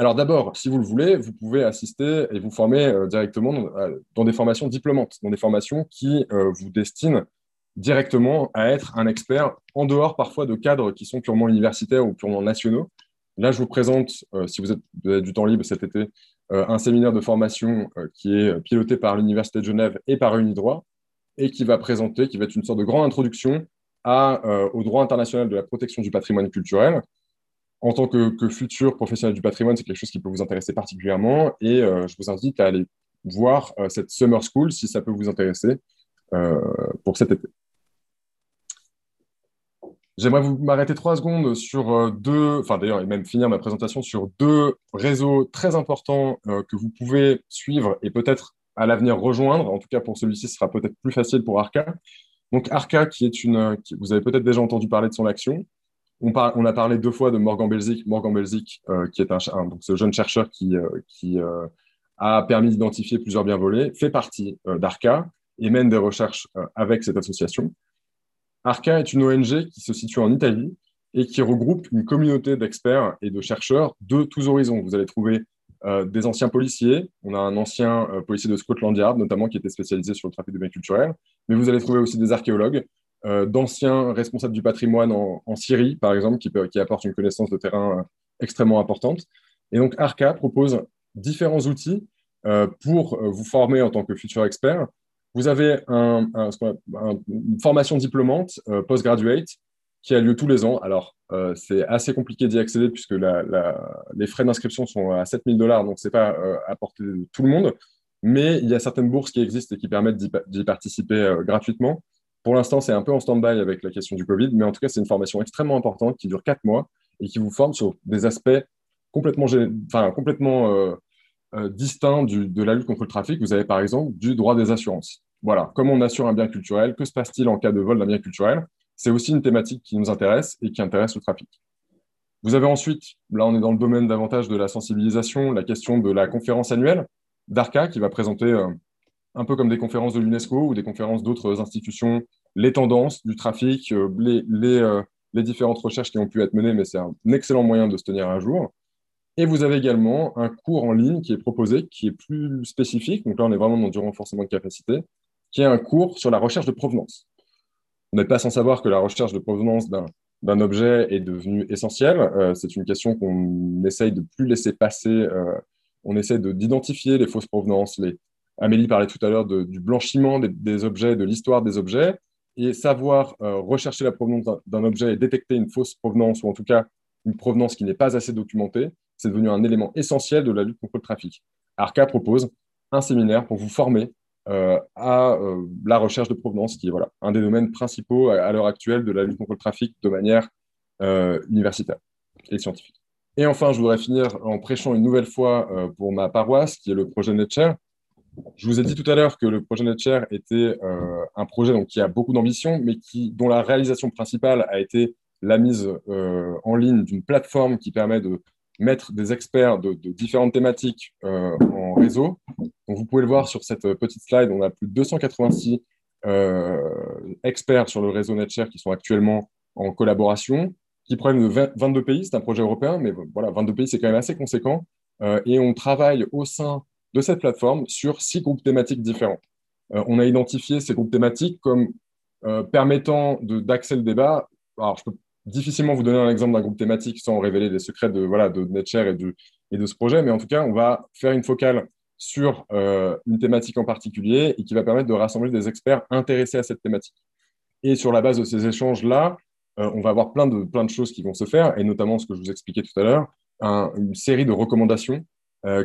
Alors d'abord, si vous le voulez, vous pouvez assister et vous former euh, directement euh, dans, des formations diplômantes, dans des formations qui euh, vous destinent directement à être un expert en dehors parfois de cadres qui sont purement universitaires ou purement nationaux. Là, je vous présente, si vous, êtes, avez du temps libre cet été, un séminaire de formation qui est piloté par l'Université de Genève et par Unidroit et qui va présenter, qui va être une sorte de grande introduction au droit international de la protection du patrimoine culturel, en tant que, futur professionnel du patrimoine, c'est quelque chose qui peut vous intéresser particulièrement. Et euh, je vous invite à aller voir euh, cette Summer School si ça peut vous intéresser euh, pour cet été. J'aimerais vous m'arrêter trois secondes sur deux, enfin d'ailleurs, et même finir ma présentation sur deux réseaux très importants que vous pouvez suivre et peut-être à l'avenir rejoindre. En tout cas, pour celui-ci, ce sera peut-être plus facile pour Arca. Donc Arca, qui est une, vous avez peut-être déjà entendu parler de son action, on, a parlé deux fois de Morgan Belzic. Morgan Belzic, euh, qui est un, donc ce jeune chercheur qui, euh, euh, a permis d'identifier plusieurs biens volés, fait partie d'ARCA et mène des recherches avec cette association. ARCA est une ONG qui se situe en Italie et qui regroupe une communauté d'experts et de chercheurs de tous horizons. Vous allez trouver des anciens policiers. On a un ancien policier de Scotland Yard, notamment, qui était spécialisé sur le trafic de biens culturels. Mais vous allez trouver aussi des archéologues, d'anciens responsables du patrimoine en, Syrie, par exemple, qui, apportent une connaissance de terrain euh, extrêmement importante. Et donc, ARCA propose différents outils euh, pour vous former en tant que futur expert. Vous avez un, une formation diplômante postgraduate qui a lieu tous les ans. Alors, c'est assez compliqué d'y accéder puisque les frais d'inscription sont à 7000 dollars, donc ce n'est pas à portée de tout le monde. Mais il y a certaines bourses qui existent et qui permettent d'y participer gratuitement. Pour l'instant, c'est un peu en stand-by avec la question du Covid, mais en tout cas, c'est une formation extrêmement importante qui dure quatre mois et qui vous forme sur des aspects complètement, complètement euh, distincts de la lutte contre le trafic. Vous avez par exemple du droit des assurances. Voilà, comment on assure un bien culturel Que se passe-t-il en cas de vol d'un bien culturel? C'est aussi une thématique qui nous intéresse et qui intéresse le trafic. Vous avez ensuite, là on est dans le domaine davantage de la sensibilisation, la question de la conférence annuelle d'ARCA qui va présenter euh, un peu comme des conférences de l'UNESCO ou des conférences d'autres institutions, les tendances du trafic, euh, euh, les, différentes recherches qui ont pu être menées, mais c'est un excellent moyen de se tenir à jour. Et vous avez également un cours en ligne qui est proposé, qui est plus spécifique, donc là on est vraiment dans du renforcement de capacité, qui est un cours sur la recherche de provenance. On n'est pas sans savoir que la recherche de provenance d'un objet est devenue essentielle. Euh, c'est une question qu'on essaye de plus laisser passer. On essaie d'identifier les fausses provenances. Les... Amélie parlait tout à l'heure du blanchiment des, objets, de l'histoire des objets. Et savoir euh, rechercher la provenance d'un objet et détecter une fausse provenance, ou en tout cas une provenance qui n'est pas assez documentée, c'est devenu un élément essentiel de la lutte contre le trafic. ARCA propose un séminaire pour vous former euh, à euh, la recherche de provenance, qui est voilà, un des domaines principaux à, l'heure actuelle de la lutte contre le trafic de manière universitaire et scientifique. Et enfin, je voudrais finir en prêchant une nouvelle fois pour ma paroisse, qui est le projet NetShare. Je vous ai dit tout à l'heure que le projet NetShare était un projet donc, qui a beaucoup d'ambition, mais qui, dont la réalisation principale a été la mise en ligne d'une plateforme qui permet de mettre des experts de, différentes thématiques euh, en réseau. Donc, vous pouvez le voir sur cette petite slide, on a plus de 286 euh, experts sur le réseau NetShare qui sont actuellement en collaboration, qui prennent de 22 pays, c'est un projet européen, mais voilà, 22 pays, c'est quand même assez conséquent. Euh, et on travaille au sein de cette plateforme sur six groupes thématiques différents. on a identifié ces groupes thématiques comme permettant d'accéder le débat. Alors, je peux difficilement vous donner un exemple d'un groupe thématique sans révéler des secrets de, voilà, de NetShare et, et de ce projet, mais en tout cas, on va faire une focale sur euh, une thématique en particulier et qui va permettre de rassembler des experts intéressés à cette thématique. Et sur la base de ces échanges-là, euh, on va avoir plein de, plein de choses qui vont se faire, et notamment ce que je vous expliquais tout à l'heure, une série de recommandations euh,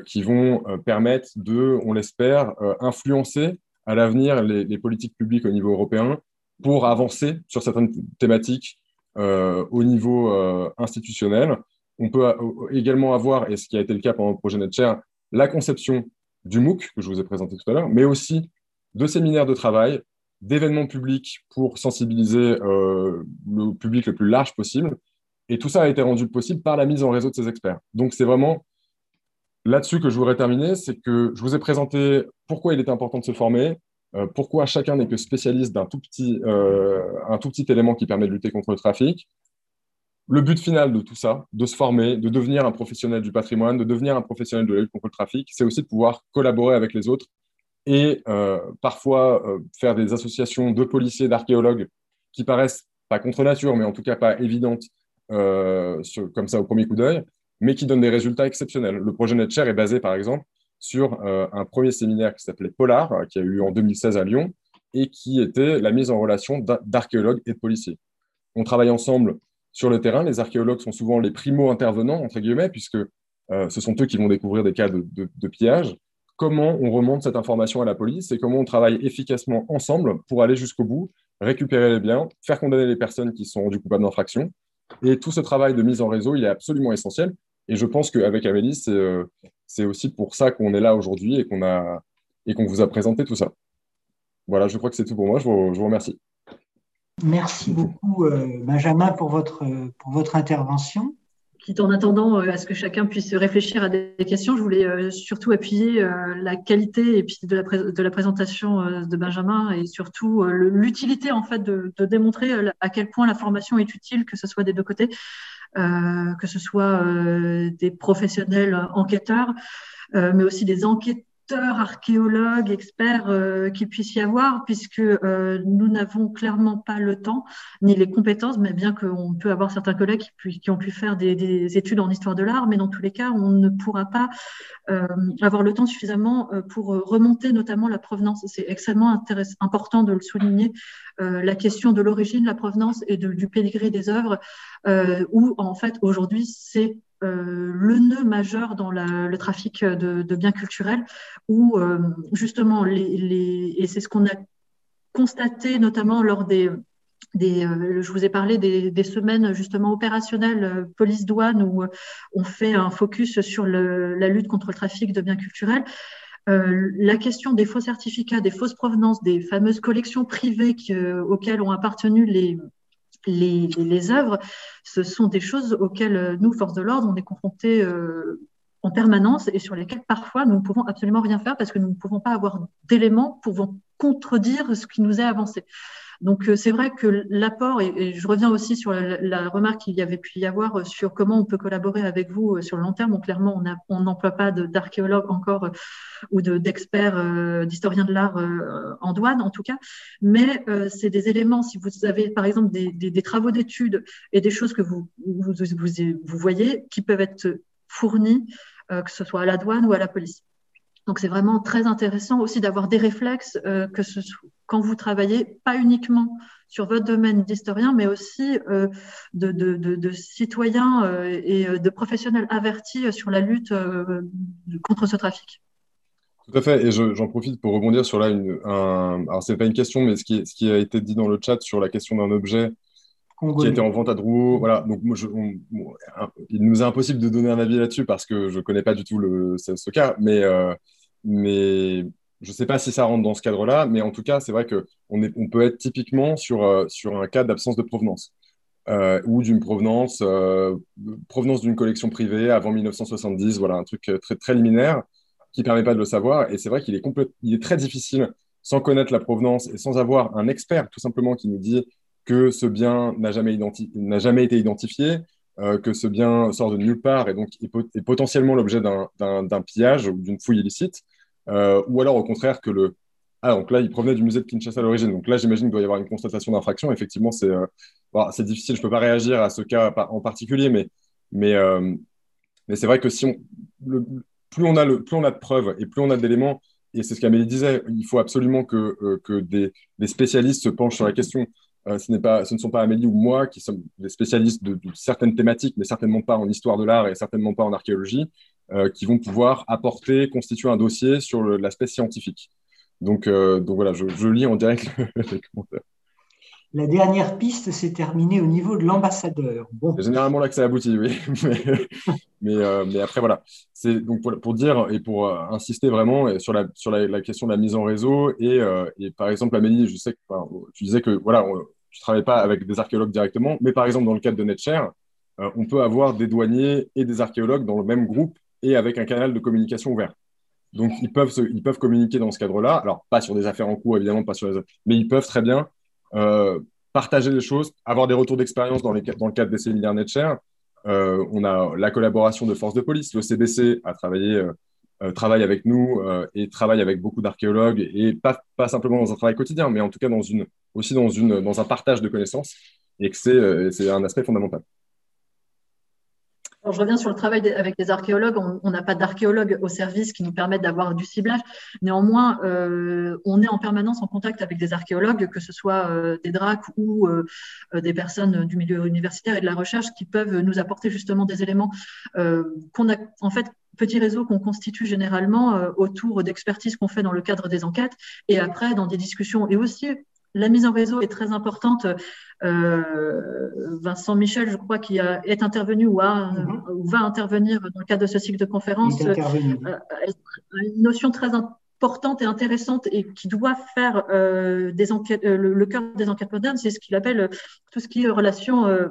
qui vont permettre de, on l'espère, influencer à l'avenir les, politiques publiques au niveau européen pour avancer sur certaines thématiques euh, au niveau euh, institutionnel. On peut également avoir, et ce qui a été le cas pendant le projet NetShare, la conception du MOOC que je vous ai présenté tout à l'heure, mais aussi de séminaires de travail, d'événements publics pour sensibiliser euh, le public le plus large possible. Et tout ça a été rendu possible par la mise en réseau de ces experts. Donc c'est vraiment là-dessus que je voudrais terminer, c'est que je vous ai présenté pourquoi il était important de se former, euh, pourquoi chacun n'est que spécialiste d'un tout, petit, euh, tout petit élément qui permet de lutter contre le trafic. Le but final de tout ça, de se former, de devenir un professionnel du patrimoine, de devenir un professionnel de la lutte contre le trafic, c'est aussi de pouvoir collaborer avec les autres et euh, parfois faire des associations de policiers, d'archéologues qui paraissent pas contre nature, mais en tout cas pas évidentes comme ça au premier coup d'œil, mais qui donnent des résultats exceptionnels. Le projet NetShare est basé par exemple sur euh, un premier séminaire qui s'appelait Polar, euh, qui a eu en 2016 à Lyon, et qui était la mise en relation d'archéologues et de policiers. On travaille ensemble sur le terrain. Les archéologues sont souvent les primo-intervenants, entre guillemets, puisque euh, ce sont eux qui vont découvrir des cas de, de, pillage. Comment on remonte cette information à la police et comment on travaille efficacement ensemble pour aller jusqu'au bout, récupérer les biens, faire condamner les personnes qui sont rendues coupables d'infraction. Et tout ce travail de mise en réseau, il est absolument essentiel. Et je pense qu'avec Amélie, c'est aussi pour ça qu'on est là aujourd'hui et qu'on et qu'on vous a présenté tout ça. Voilà, je crois que c'est tout pour moi. Je vous, je vous remercie.
Merci beaucoup, euh, Benjamin, pour votre, pour votre intervention.
Quitte en attendant euh, à ce que chacun puisse réfléchir à des questions, je voulais euh, surtout appuyer la qualité et puis de la, de la présentation de Benjamin et surtout l'utilité en fait de, de, démontrer à quel point la formation est utile, que ce soit des deux côtés. Euh, que ce soit euh, des professionnels enquêteurs, euh, mais aussi des enquêteurs archéologues, experts euh, qu'il puisse y avoir, puisque euh, nous n'avons clairement pas le temps ni les compétences, mais bien qu'on peut avoir certains collègues qui, ont pu faire des, des, études en histoire de l'art, mais dans tous les cas, on ne pourra pas euh, avoir le temps suffisamment euh, pour remonter notamment la provenance. C'est extrêmement important de le souligner, la question de l'origine, la provenance et du pédigré des œuvres, où en fait aujourd'hui c'est euh, le nœud majeur dans le trafic de, biens culturels, où euh, justement, les, et c'est ce qu'on a constaté notamment lors des, je vous ai parlé des, semaines justement opérationnelles police-douane où on fait un focus sur la lutte contre le trafic de biens culturels. la question des faux certificats, des fausses provenances, des fameuses collections privées auxquelles ont appartenu les, les, œuvres, ce sont des choses auxquelles nous, forces de l'ordre, on est confrontés en permanence et sur lesquels parfois nous ne pouvons absolument rien faire parce que nous ne pouvons pas avoir d'éléments pouvant contredire ce qui nous est avancé. Donc euh, c'est vrai que l'apport, et, je reviens aussi sur la, remarque qu'il y avait pu y avoir euh, sur comment on peut collaborer avec vous euh, sur le long terme. Clairement, on n'emploie pas d'archéologues encore ou d'experts, d'historiens de l'art en douane en tout cas, mais c'est des éléments, si vous avez par exemple des, travaux d'études et des choses que vous, vous, voyez qui peuvent être fournis que ce soit à la douane ou à la police. Donc c'est vraiment très intéressant aussi d'avoir des réflexes euh, que ce soit, quand vous travaillez, pas uniquement sur votre domaine d'historien, mais aussi euh, de, de, de, citoyens et de professionnels avertis sur la lutte contre ce trafic.
Tout à fait, et j'en profite pour rebondir sur là, une, un, alors c'est pas une question, mais ce qui, ce qui a été dit dans le chat sur la question d'un objet qui était en vente à Drouot. Voilà, donc moi, je, il nous est impossible de donner un avis là-dessus parce que je ne connais pas du tout le, ce, cas, mais, euh, mais je ne sais pas si ça rentre dans ce cadre-là, mais en tout cas, c'est vrai qu'on on peut être typiquement sur, euh, sur un cas d'absence de provenance. Euh, ou d'une provenance, provenance d'une collection privée avant 1970, voilà, un truc très, très liminaire qui ne permet pas de le savoir. Et c'est vrai qu'il est, très difficile, sans connaître la provenance et sans avoir un expert tout simplement qui nous dit que ce bien n'a jamais, été identifié, euh, que ce bien sort de nulle part et donc est, potentiellement l'objet d'un pillage ou d'une fouille illicite, euh, ou alors au contraire que le... Ah, donc là, il provenait du musée de Kinshasa à l'origine. Donc là, j'imagine qu'il doit y avoir une constatation d'infraction. Effectivement, c'est euh, c'est difficile. Je ne peux pas réagir à ce cas en particulier, mais, mais, mais c'est vrai que si on, plus, on a le, plus on a de preuves et plus on a d'éléments, et c'est ce qu'Amélie disait, il faut absolument que, que des, spécialistes se penchent sur la question. Euh, ce, pas, ce ne sont pas Amélie ou moi qui sommes des spécialistes de, certaines thématiques, mais certainement pas en histoire de l'art et certainement pas en archéologie, euh, qui vont pouvoir apporter, constituer un dossier sur l'aspect scientifique. Donc, euh, donc voilà, je, je, lis en direct les commentaires.
La dernière piste s'est terminée au niveau de l'ambassadeur.
Bon. C'est généralement là que ça aboutit, oui. mais, mais, après, voilà. C'est donc pour, dire et pour insister vraiment sur, la, sur la, question de la mise en réseau. Et, et par exemple, Amélie, je sais que tu disais que voilà, je ne travaille pas avec des archéologues directement, mais par exemple, dans le cadre de NetShare, euh, on peut avoir des douaniers et des archéologues dans le même groupe et avec un canal de communication ouvert. Donc, ils peuvent, ils peuvent communiquer dans ce cadre-là. Alors, pas sur des affaires en cours, évidemment, pas sur les mais ils peuvent très bien euh, partager des choses, avoir des retours d'expérience dans, le cadre des séminaires NetShare. Euh, on a la collaboration de forces de police. Le CBC a travaillé, travaille avec nous et travaille avec beaucoup d'archéologues et pas, pas simplement dans un travail quotidien, mais en tout cas aussi dans, dans un partage de connaissances et que c'est euh, un aspect fondamental.
Je reviens sur le travail avec des archéologues. On n'a pas d'archéologues au service qui nous permettent d'avoir du ciblage. Néanmoins, euh, on est en permanence en contact avec des archéologues, que ce soit euh, des DRAC ou des personnes du milieu universitaire et de la recherche qui peuvent nous apporter justement des éléments qu'on a, en fait, petit réseau qu'on constitue généralement autour d'expertises qu'on fait dans le cadre des enquêtes et après dans des discussions et aussi la mise en réseau est très importante. Euh, Vincent Michel, je crois, qui est intervenu mhm. ou, va intervenir dans le cadre de ce cycle de conférences, euh, une notion très importante et intéressante et qui doit faire euh, des enquêtes, le, cœur des enquêtes modernes, c'est ce qu'il appelle tout ce qui est relation euh,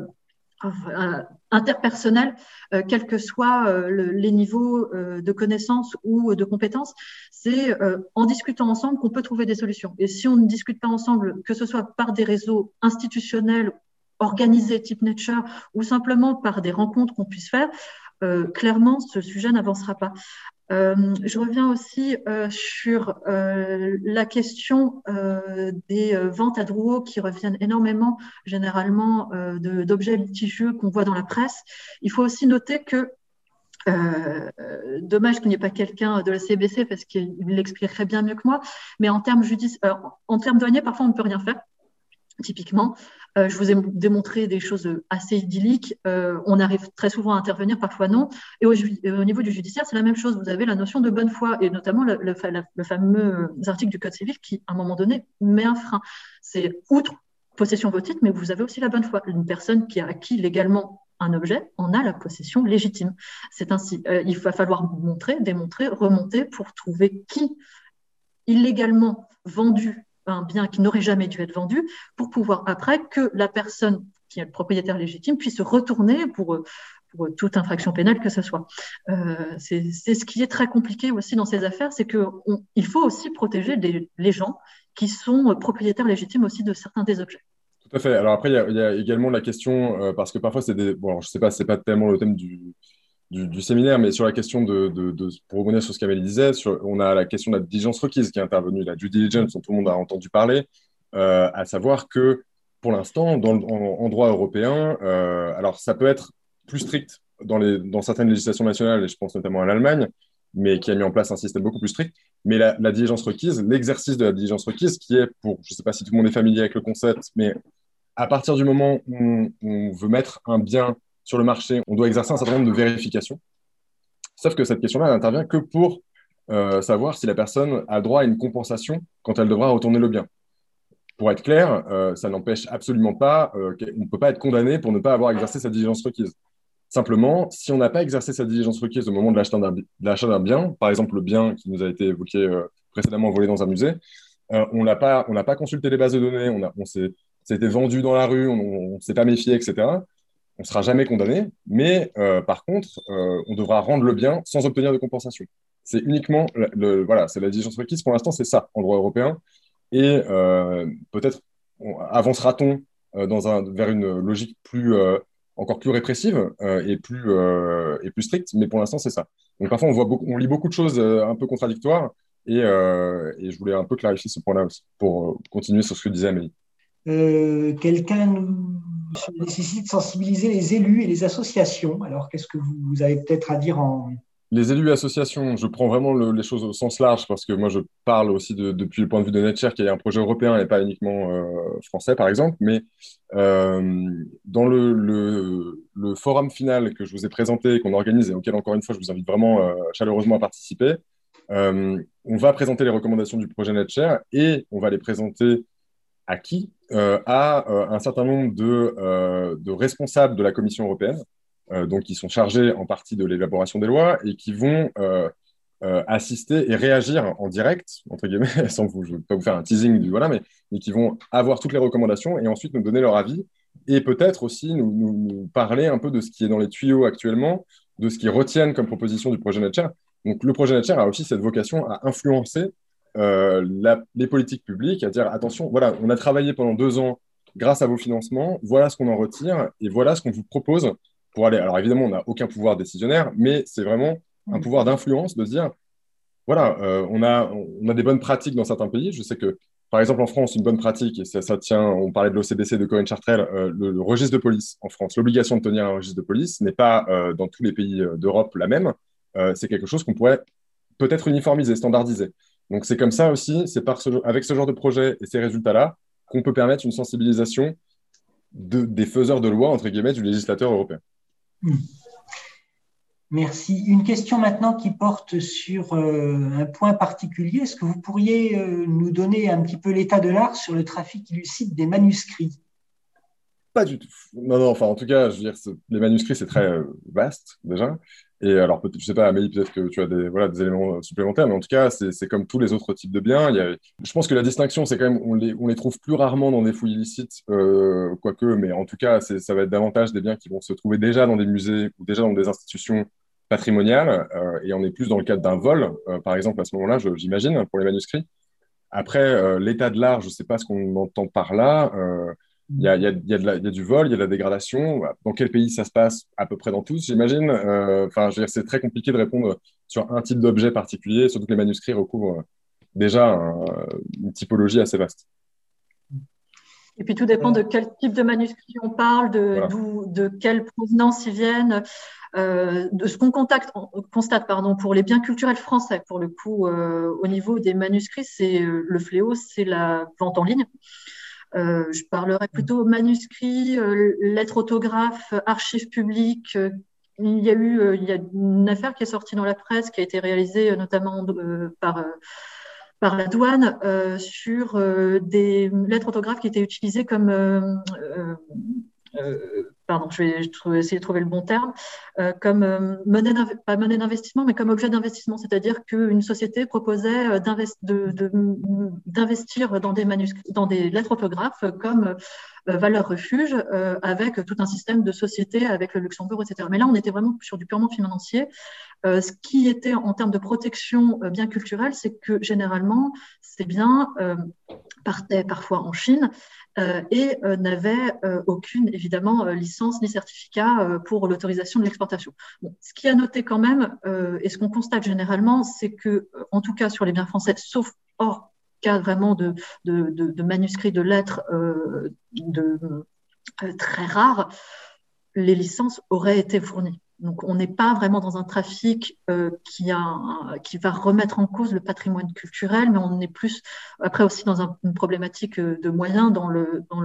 interpersonnel, euh, quels que soient euh, les niveaux de connaissances ou de compétences, c'est en discutant ensemble qu'on peut trouver des solutions. Et si on ne discute pas ensemble, que ce soit par des réseaux institutionnels organisés type Nature ou simplement par des rencontres qu'on puisse faire, clairement, ce sujet n'avancera pas. Euh, je reviens aussi euh, sur euh, la question des ventes à Drouot qui reviennent énormément généralement d'objets litigieux qu'on voit dans la presse. Il faut aussi noter que dommage qu'il n'y ait pas quelqu'un de la CBC parce qu'il l'expliquerait bien mieux que moi, mais en termes, en termes douaniers, parfois on ne peut rien faire. Typiquement, euh, je vous ai démontré des choses assez idylliques. Euh, on arrive très souvent à intervenir, parfois non. Et au, niveau du judiciaire, c'est la même chose. Vous avez la notion de bonne foi et notamment le, fameux article du Code civil qui, à un moment donné, met un frein. C'est outre possession de mais vous avez aussi la bonne foi. Une personne qui a acquis légalement un objet en a la possession légitime. C'est ainsi. Euh, il va falloir montrer, démontrer, remonter pour trouver qui illégalement vendu un bien qui n'aurait jamais dû être vendu, pour pouvoir après que la personne qui est le propriétaire légitime puisse retourner pour, pour toute infraction pénale que ce soit. Euh, c'est ce qui est très compliqué aussi dans ces affaires, c'est qu'il faut aussi protéger les gens qui sont propriétaires légitimes aussi de certains des objets.
Tout à fait. Alors après, il y a, également la question, euh, parce que parfois, c'est des. Bon, je ne sais pas, c'est pas tellement le thème du, du, séminaire, mais sur la question de, de, pour revenir sur ce qu'Amélie disait, sur, on a la question de la diligence requise qui est intervenue, la due diligence dont tout le monde a entendu parler, euh, à savoir que pour l'instant, dans, en, droit européen, euh, alors ça peut être plus strict dans, les, dans certaines législations nationales, et je pense notamment à l'Allemagne, mais qui a mis en place un système beaucoup plus strict. Mais la, diligence requise, l'exercice de la diligence requise, qui est pour, je ne sais pas si tout le monde est familier avec le concept, mais à partir du moment où on, veut mettre un bien sur le marché, on doit exercer un certain nombre de vérifications. Sauf que cette question-là, n'intervient que pour euh, savoir si la personne a droit à une compensation quand elle devra retourner le bien. Pour être clair, euh, ça n'empêche absolument pas, euh, qu'on ne peut pas être condamné pour ne pas avoir exercé sa diligence requise. Simplement, si on n'a pas exercé sa diligence requise au moment de l'achat d'un bien, par exemple le bien qui nous a été évoqué précédemment volé dans un musée, on n'a pas, consulté les bases de données, on, s'est, vendu dans la rue, on ne s'est pas méfié, etc. On ne sera jamais condamné, mais euh, par contre, on devra rendre le bien sans obtenir de compensation. C'est uniquement, le, voilà, c'est la diligence requise. Pour l'instant, c'est ça en droit européen. Et peut-être avancera-t-on vers une logique plus encore plus répressive euh, et, plus, euh, et plus stricte, mais pour l'instant, c'est ça. Donc parfois, on, voit beaucoup, on lit beaucoup de choses euh, un peu contradictoires, et, je voulais un peu clarifier ce point-là pour continuer sur ce que disait Amélie.
Quelqu'un nous nécessite de sensibiliser les élus et les associations. Alors, qu'est-ce que vous avez peut-être à dire en,
les élus et associations, je prends vraiment les choses au sens large parce que moi, je parle aussi depuis le point de vue de NetShare, qui est un projet européen et pas uniquement euh, français, par exemple. Mais euh, dans le, forum final que je vous ai présenté, qu'on organise et auquel, encore une fois, je vous invite vraiment euh, chaleureusement à participer, on va présenter les recommandations du projet NetShare et on va les présenter à qui À un certain nombre de responsables de la Commission européenne euh, donc qui sont chargés en partie de l'élaboration des lois et qui vont euh, euh, assister et réagir en direct, entre guillemets, sans vous, je pas vous faire un teasing du voilà, mais, mais, qui vont avoir toutes les recommandations et ensuite nous donner leur avis et peut-être aussi nous, parler un peu de ce qui est dans les tuyaux actuellement, de ce qu'ils retiennent comme proposition du projet NetShare. Donc le projet NetShare a aussi cette vocation à influencer euh, la, les politiques publiques, à dire attention, voilà, on a travaillé pendant deux ans grâce à vos financements, voilà ce qu'on en retire et voilà ce qu'on vous propose pour aller. Alors évidemment, on n'a aucun pouvoir décisionnaire, mais c'est vraiment un pouvoir d'influence de dire, voilà, euh, on, a, on a des bonnes pratiques dans certains pays. Je sais que, par exemple, en France, une bonne pratique, et ça, ça tient, on parlait de l'OCBC, de Cohen Chartrel, euh, le, registre de police en France, l'obligation de tenir un registre de police n'est pas euh, dans tous les pays d'Europe la même. c'est quelque chose qu'on pourrait peut-être uniformiser, standardiser. Donc c'est comme ça aussi, c'est par avec ce genre de projet et ces résultats-là qu'on peut permettre une sensibilisation de, des faiseurs de loi, entre guillemets, du législateur européen. Hmm.
Merci. Une question maintenant qui porte sur euh, un point particulier. Est-ce que vous pourriez euh, nous donner un petit peu l'état de l'art sur le trafic illicite des manuscrits?
Pas du tout. Non, non, enfin, en tout cas, je veux dire, les manuscrits, c'est très euh, vaste déjà. Et alors, peut je sais pas, Amélie, peut-être que tu as des, voilà, des éléments supplémentaires, mais en tout cas, c'est comme tous les autres types de biens. Il y a, je pense que la distinction, c'est quand même, on les, on les trouve plus rarement dans des fouilles illicites, euh, quoique, mais en tout cas, ça va être davantage des biens qui vont se trouver déjà dans des musées ou déjà dans des institutions patrimoniales, euh, et on est plus dans le cadre d'un vol, euh, par exemple, à ce moment-là, j'imagine, pour les manuscrits. Après, euh, l'état de l'art, je ne sais pas ce qu'on entend par là. Il y, a, y, a, y, a y a, du vol, il y a de la dégradation. Dans quel pays ça se passe À peu près dans tous, j'imagine? Euh, enfin, c'est très compliqué de répondre sur un type d'objet particulier, surtout que les manuscrits recouvrent déjà une typologie assez vaste.
Et puis tout dépend de quel type de manuscrit on parle, de, de quelle provenance ils viennent, euh, de ce qu'on constate pardon, pour les biens culturels français. Pour le coup, euh, au niveau des manuscrits, c'est le fléau, c'est la vente en ligne. Euh, je parlerai plutôt manuscrits, euh, lettres autographes, archives publiques. il y a eu il y a une affaire qui est sortie dans la presse, qui a été réalisée notamment par par la douane sur des lettres orthographes qui étaient utilisées comme pardon, je vais, essayer de trouver le bon terme, euh, comme euh, monnaie, pas monnaie d'investissement, mais comme objet d'investissement, c'est-à-dire qu'une société proposait euh, d'investir dans des dans des lettres orthographes comme valeur refuge, avec tout un système de société avec le Luxembourg, etc. Mais là, on était vraiment sur du purement financier. ce qui était en termes de protection bien culturelle, c'est que généralement, ces biens partaient parfois en Chine euh, et euh, n'avait euh, aucune, évidemment, licence ni certificat pour l'autorisation de l'exportation. Ce qui a noté quand même, et ce qu'on constate généralement, c'est que, en tout cas sur les biens français, sauf hors cas vraiment de, de, manuscrits, de lettres de, très rares, les licences auraient été fournies. Donc, on n'est pas vraiment dans un trafic euh, qui, a, qui va remettre en cause le patrimoine culturel, mais on est plus, après aussi dans une problématique euh, de moyens dans le, dans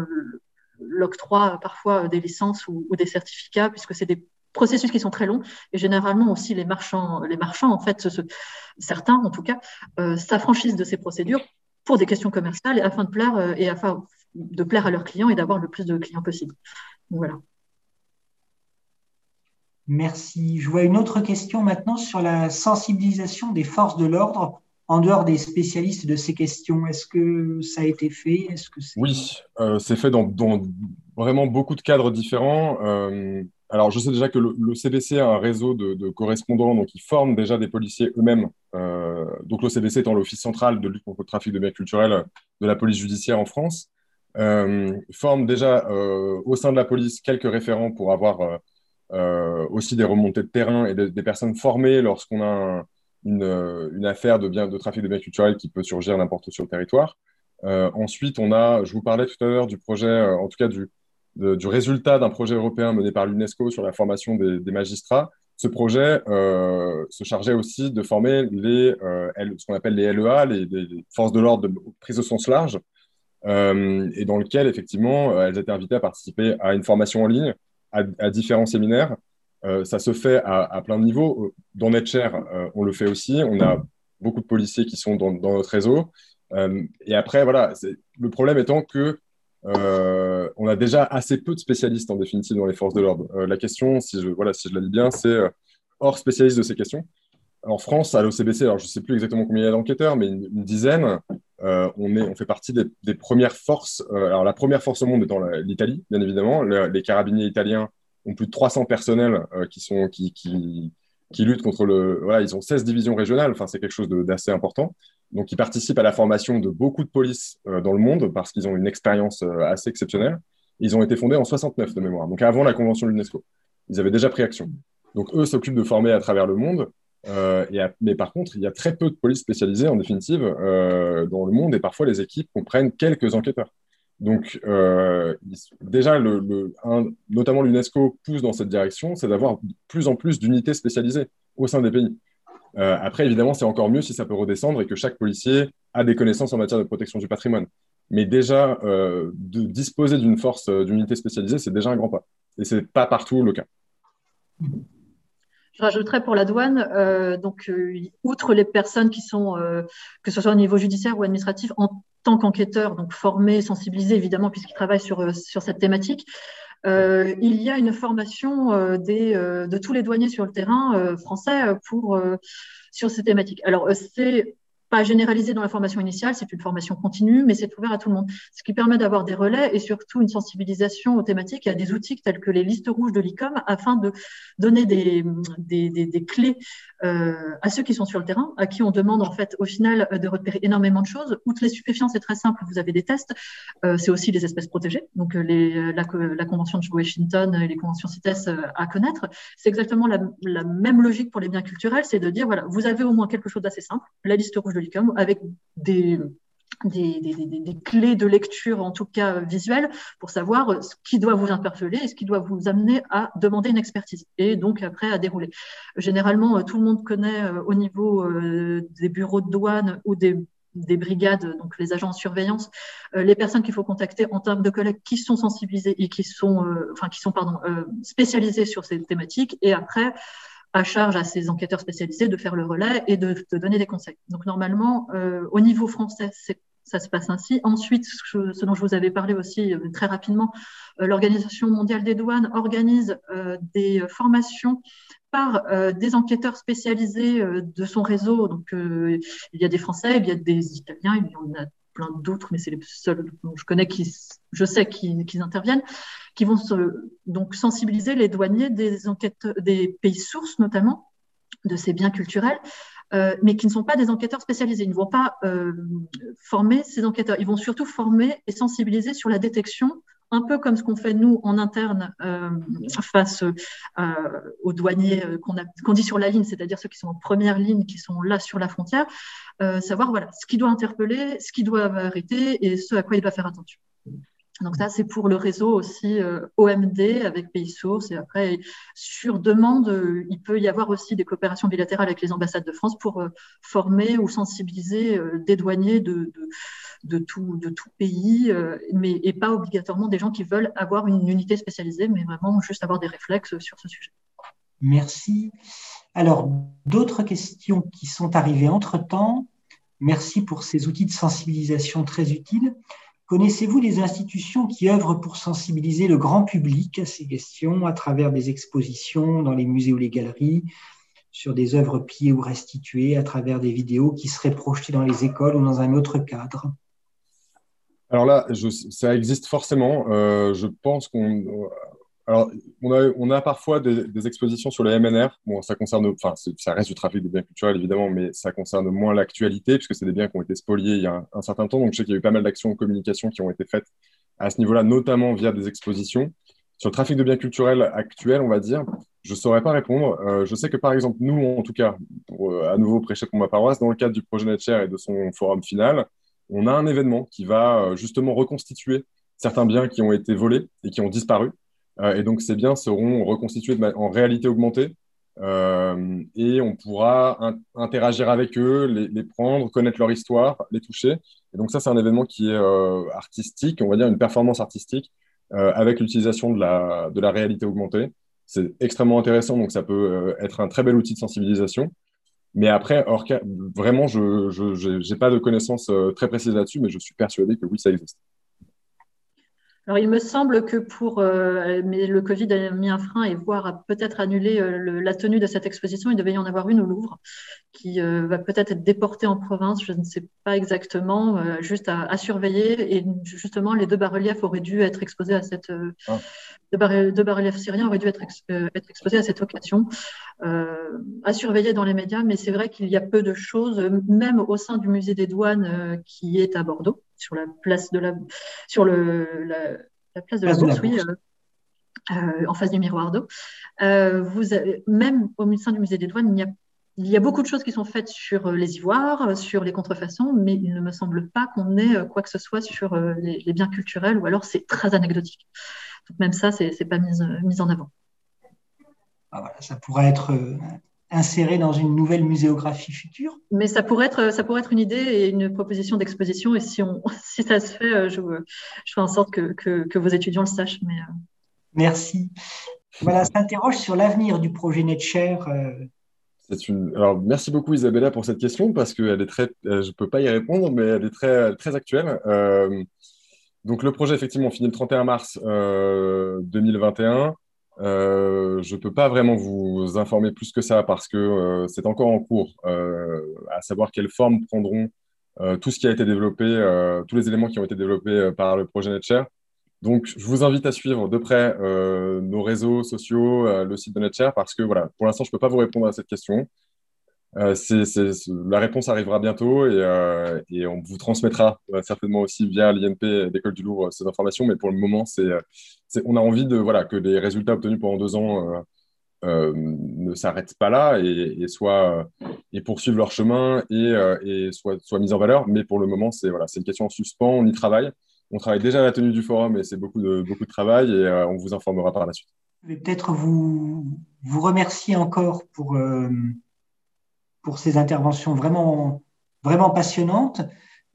l'octroi parfois des licences ou, des certificats, puisque c'est des processus qui sont très longs et généralement aussi les marchands, les marchands en fait, certains en tout cas, euh, s'affranchissent de ces procédures pour des questions commerciales et afin de plaire et afin de plaire à leurs clients et d'avoir le plus de clients possible. voilà.
Merci. Je vois une autre question maintenant sur la sensibilisation des forces de l'ordre en dehors des spécialistes de ces questions. Est-ce que ça a été fait? Est-ce que
Oui, euh, c'est fait dans, vraiment beaucoup de cadres différents. Euh, alors, je sais déjà que le, CBC a un réseau de, correspondants, donc ils forment déjà des policiers eux-mêmes. Euh, donc, le CBC étant l'Office central de lutte contre le trafic de biens culturels de la police judiciaire en France, forme déjà au sein de la police quelques référents pour avoir euh, aussi des remontées de terrain et des personnes formées lorsqu'on a une, euh, une, affaire de, bien, de trafic de biens culturels qui peut surgir n'importe où sur le territoire. Euh, ensuite, on a, je vous parlais tout à l'heure du projet, en tout cas du, du résultat d'un projet européen mené par l'UNESCO sur la formation des, magistrats. Ce projet euh, se chargeait aussi de former les, euh, ce qu'on appelle les LEA, les, forces de l'ordre prises au sens large, euh, et dans lequel, effectivement, elles étaient invitées à participer à une formation en ligne à, différents séminaires. Ça se fait à, plein de niveaux. Dans NetShare, on le fait aussi. On a beaucoup de policiers qui sont dans, notre réseau. Et après, voilà, le problème étant que on a déjà assez peu de spécialistes en définitive dans les forces de l'ordre. la question, si je, voilà, si je la dis bien, c'est hors spécialiste de ces questions. En France, à l'OCBC, alors je ne sais plus exactement combien il y a d'enquêteurs, mais une, dizaine, on, est, on fait partie des, premières forces. alors la première force au monde étant l'Italie, bien évidemment. les carabiniers italiens ont plus de 300 personnels euh, qui, sont, qui, qui, qui, luttent contre le. Voilà, ils ont 16 divisions régionales, enfin, c'est quelque chose d'assez important. Donc, ils participent à la formation de beaucoup de polices euh, dans le monde parce qu'ils ont une expérience euh, assez exceptionnelle. Ils ont été fondés en 69 de mémoire, donc avant la convention de l'UNESCO. Ils avaient déjà pris action. Donc, eux s'occupent de former à travers le monde. et mais par contre, il y a très peu de polices spécialisées en définitive dans le monde et parfois les équipes comprennent quelques enquêteurs. Donc, euh, déjà, le, notamment l'UNESCO pousse dans cette direction, c'est d'avoir plus en plus d'unités spécialisées au sein des pays. Euh, après, évidemment, c'est encore mieux si ça peut redescendre et que chaque policier a des connaissances en matière de protection du patrimoine. Mais déjà, euh, de disposer d'une force, d'unité spécialisée, c'est déjà un grand pas. Et ce n'est pas partout le cas.
Je rajouterais pour la douane, donc outre les personnes qui sont, que ce soit au niveau judiciaire ou administratif, en tant qu'enquêteur, donc formé, sensibilisé évidemment puisqu'il travaille sur, euh, sur cette thématique, euh, il y a une formation euh, des, de tous les douaniers sur le terrain français pour, sur ces thématiques. Alors, c'est pas généralisé dans la formation initiale, c'est une formation continue, mais c'est ouvert à tout le monde. Ce qui permet d'avoir des relais et surtout une sensibilisation aux thématiques et à des outils tels que les listes rouges de l'ICOM afin de donner des, des, des, clés euh, à ceux qui sont sur le terrain, à qui on demande en fait au final de repérer énormément de choses. Outre les stupéfiants, c'est très simple, vous avez des tests, euh, c'est aussi les espèces protégées, donc euh, la, convention de Washington et les conventions CITES euh, à connaître. C'est exactement la, la même logique pour les biens culturels, c'est de dire voilà, vous avez au moins quelque chose d'assez simple, la liste rouge de avec des, clés de lecture, en tout cas visuelles, pour savoir ce qui doit vous interpeller et ce qui doit vous amener à demander une expertise et donc après à dérouler. Généralement, tout le monde connaît euh, au niveau euh, des bureaux de douane ou des des brigades, donc les agents en surveillance, euh, les personnes qu'il faut contacter en termes de collègues qui sont sensibilisés et qui sont, enfin qui sont pardon, spécialisés sur ces thématiques. Et après, à charge à ces enquêteurs spécialisés de faire le relais et de, donner des conseils. Donc normalement, au niveau français, ça se passe ainsi. Ensuite, ce dont je vous avais parlé aussi très rapidement, l'Organisation mondiale des douanes organise des formations par des enquêteurs spécialisés de son réseau. Donc, il y a des Français, il y a des Italiens, il y en a d'autres, mais c'est les seuls dont je connais qui, je sais qu'ils interviennent, qui vont donc sensibiliser les douaniers des enquêtes, des pays sources notamment, de ces biens culturels, euh, mais qui ne sont pas des enquêteurs spécialisés. Ils ne vont pas euh, former ces enquêteurs. Ils vont surtout former et sensibiliser sur la détection un peu comme ce qu'on fait nous en interne euh, face euh, aux douaniers euh, qu'on dit sur la ligne, c'est-à-dire ceux qui sont en première ligne, qui sont là sur la frontière, savoir voilà ce qui doit interpeller, ce qui doit arrêter et ce à quoi il doit faire attention. Donc ça, c'est pour le réseau aussi OMD avec pays sources. Et après, sur demande, il peut y avoir aussi des coopérations bilatérales avec les ambassades de France pour former ou sensibiliser des douaniers de de tout, pays, euh, mais, pas obligatoirement des gens qui veulent avoir une unité spécialisée, mais vraiment juste avoir des réflexes sur ce sujet.
Merci. Alors, d'autres questions qui sont arrivées entre-temps. Merci pour ces outils de sensibilisation très utiles. Connaissez-vous des institutions qui œuvrent pour sensibiliser le grand public à ces questions à travers des expositions dans les musées ou les galeries, sur des œuvres pillées ou restituées, à travers des vidéos qui seraient projetées dans les écoles ou dans un autre cadre?
Alors là, ça existe forcément. Euh, je pense qu'on. Alors, on a, on a parfois des, expositions sur les MNR. Bon, ça concerne, enfin, ça reste du trafic de biens culturels évidemment, mais ça concerne moins l'actualité puisque c'est des biens qui ont été spoliés il y a un, certain temps. Donc, je sais qu'il y a eu pas mal d'actions en communication qui ont été faites à ce niveau-là, notamment via des expositions. Sur le trafic de biens culturels actuel, on va dire, je ne saurais pas répondre. Euh, je sais que par exemple, nous, en tout cas, pour euh, à nouveau prêcher pour ma paroisse, dans le cadre du projet NetShare et de son forum final, on a un événement qui va euh, justement reconstituer certains biens qui ont été volés et qui ont disparu. Euh, et donc, ces biens seront reconstitués en réalité augmentée. Euh, et on pourra interagir avec eux, les, prendre, connaître leur histoire, les toucher. Et donc ça, c'est un événement qui est artistique, on va dire une performance artistique, avec l'utilisation de la, de la réalité augmentée. C'est extrêmement intéressant, donc ça peut être un très bel outil de sensibilisation. Mais après, vraiment, je n'ai pas de connaissances euh, très précises là-dessus, mais je suis persuadé que oui, ça existe.
Alors, il me semble que pour. Euh, mais le Covid a mis un frein et voire a peut-être annulé euh, la tenue de cette exposition. Il devait y en avoir une au Louvre qui euh, va peut-être être déportée en province. Je ne sais pas exactement, juste à, surveiller. Et justement, les deux bas-reliefs auraient dû être exposés à cette. Ah. Deux, bas-reliefs syriens auraient dû être, être exposés à cette occasion. à surveiller dans les médias, mais c'est vrai qu'il y a peu de choses, même au sein du musée des douanes qui est à Bordeaux sur la place de la, sur le, la, place de la Bourse, oui, euh, euh, en face du miroir d'eau. Euh, vous avez, même au sein du musée des douanes, il y a il y a beaucoup de choses qui sont faites sur les ivoires, sur les contrefaçons, mais il ne me semble pas qu'on ait quoi que ce soit sur les, biens culturels, ou alors c'est très anecdotique. Donc même ça, c'est n'est pas mis, mis, en avant.
Ah, voilà, ça pourrait être inséré dans une nouvelle muséographie future.
Mais ça pourrait être, ça pourrait être une idée et une proposition d'exposition. Et si, on, si ça se fait, euh, je, je fais en sorte que, que, vos étudiants le sachent. Mais, euh.
Merci. Voilà, s'interroge sur l'avenir du projet NetShare.
Euh. Une... Alors, merci beaucoup Isabella pour cette question parce qu'elle est très, je peux pas y répondre, mais elle est très, très actuelle. donc, le projet effectivement finit le 31 mars 2021. Euh, je ne peux pas vraiment vous informer plus que ça parce que euh, c'est encore en cours, euh, à savoir quelle forme prendront tout ce qui a été développé, tous les éléments qui ont été développés par le projet NetShare. Donc, je vous invite à suivre de près nos réseaux sociaux, le site de NetShare, parce que voilà, pour l'instant, je ne peux pas vous répondre à cette question. Euh, la réponse arrivera bientôt et, euh, on vous transmettra euh, certainement aussi via l'INP d'École du Louvre ces informations. Mais pour le moment, on a envie que les résultats obtenus pendant deux ans ne s'arrêtent pas là et, et, poursuivent leur chemin et, soient, mis en valeur. Mais pour le moment, c'est une question en suspens. On y travaille. On travaille déjà à la tenue du forum et c'est beaucoup de, beaucoup de travail et on vous informera par la suite.
Je vais peut-être vous remercier encore pour pour ces interventions vraiment, vraiment passionnantes.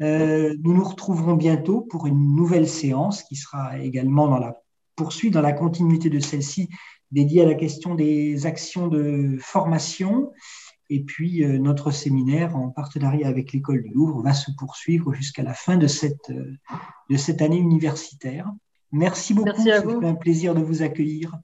Euh, nous nous retrouverons bientôt pour une nouvelle séance qui sera également dans la poursuite, dans la continuité de celle-ci, dédié à la question des actions de formation. Et puis, notre séminaire, en partenariat avec l'École du Louvre, va se poursuivre jusqu'à la fin de cette, de cette année universitaire. Merci beaucoup.
Merci à vous.
un plaisir de vous accueillir.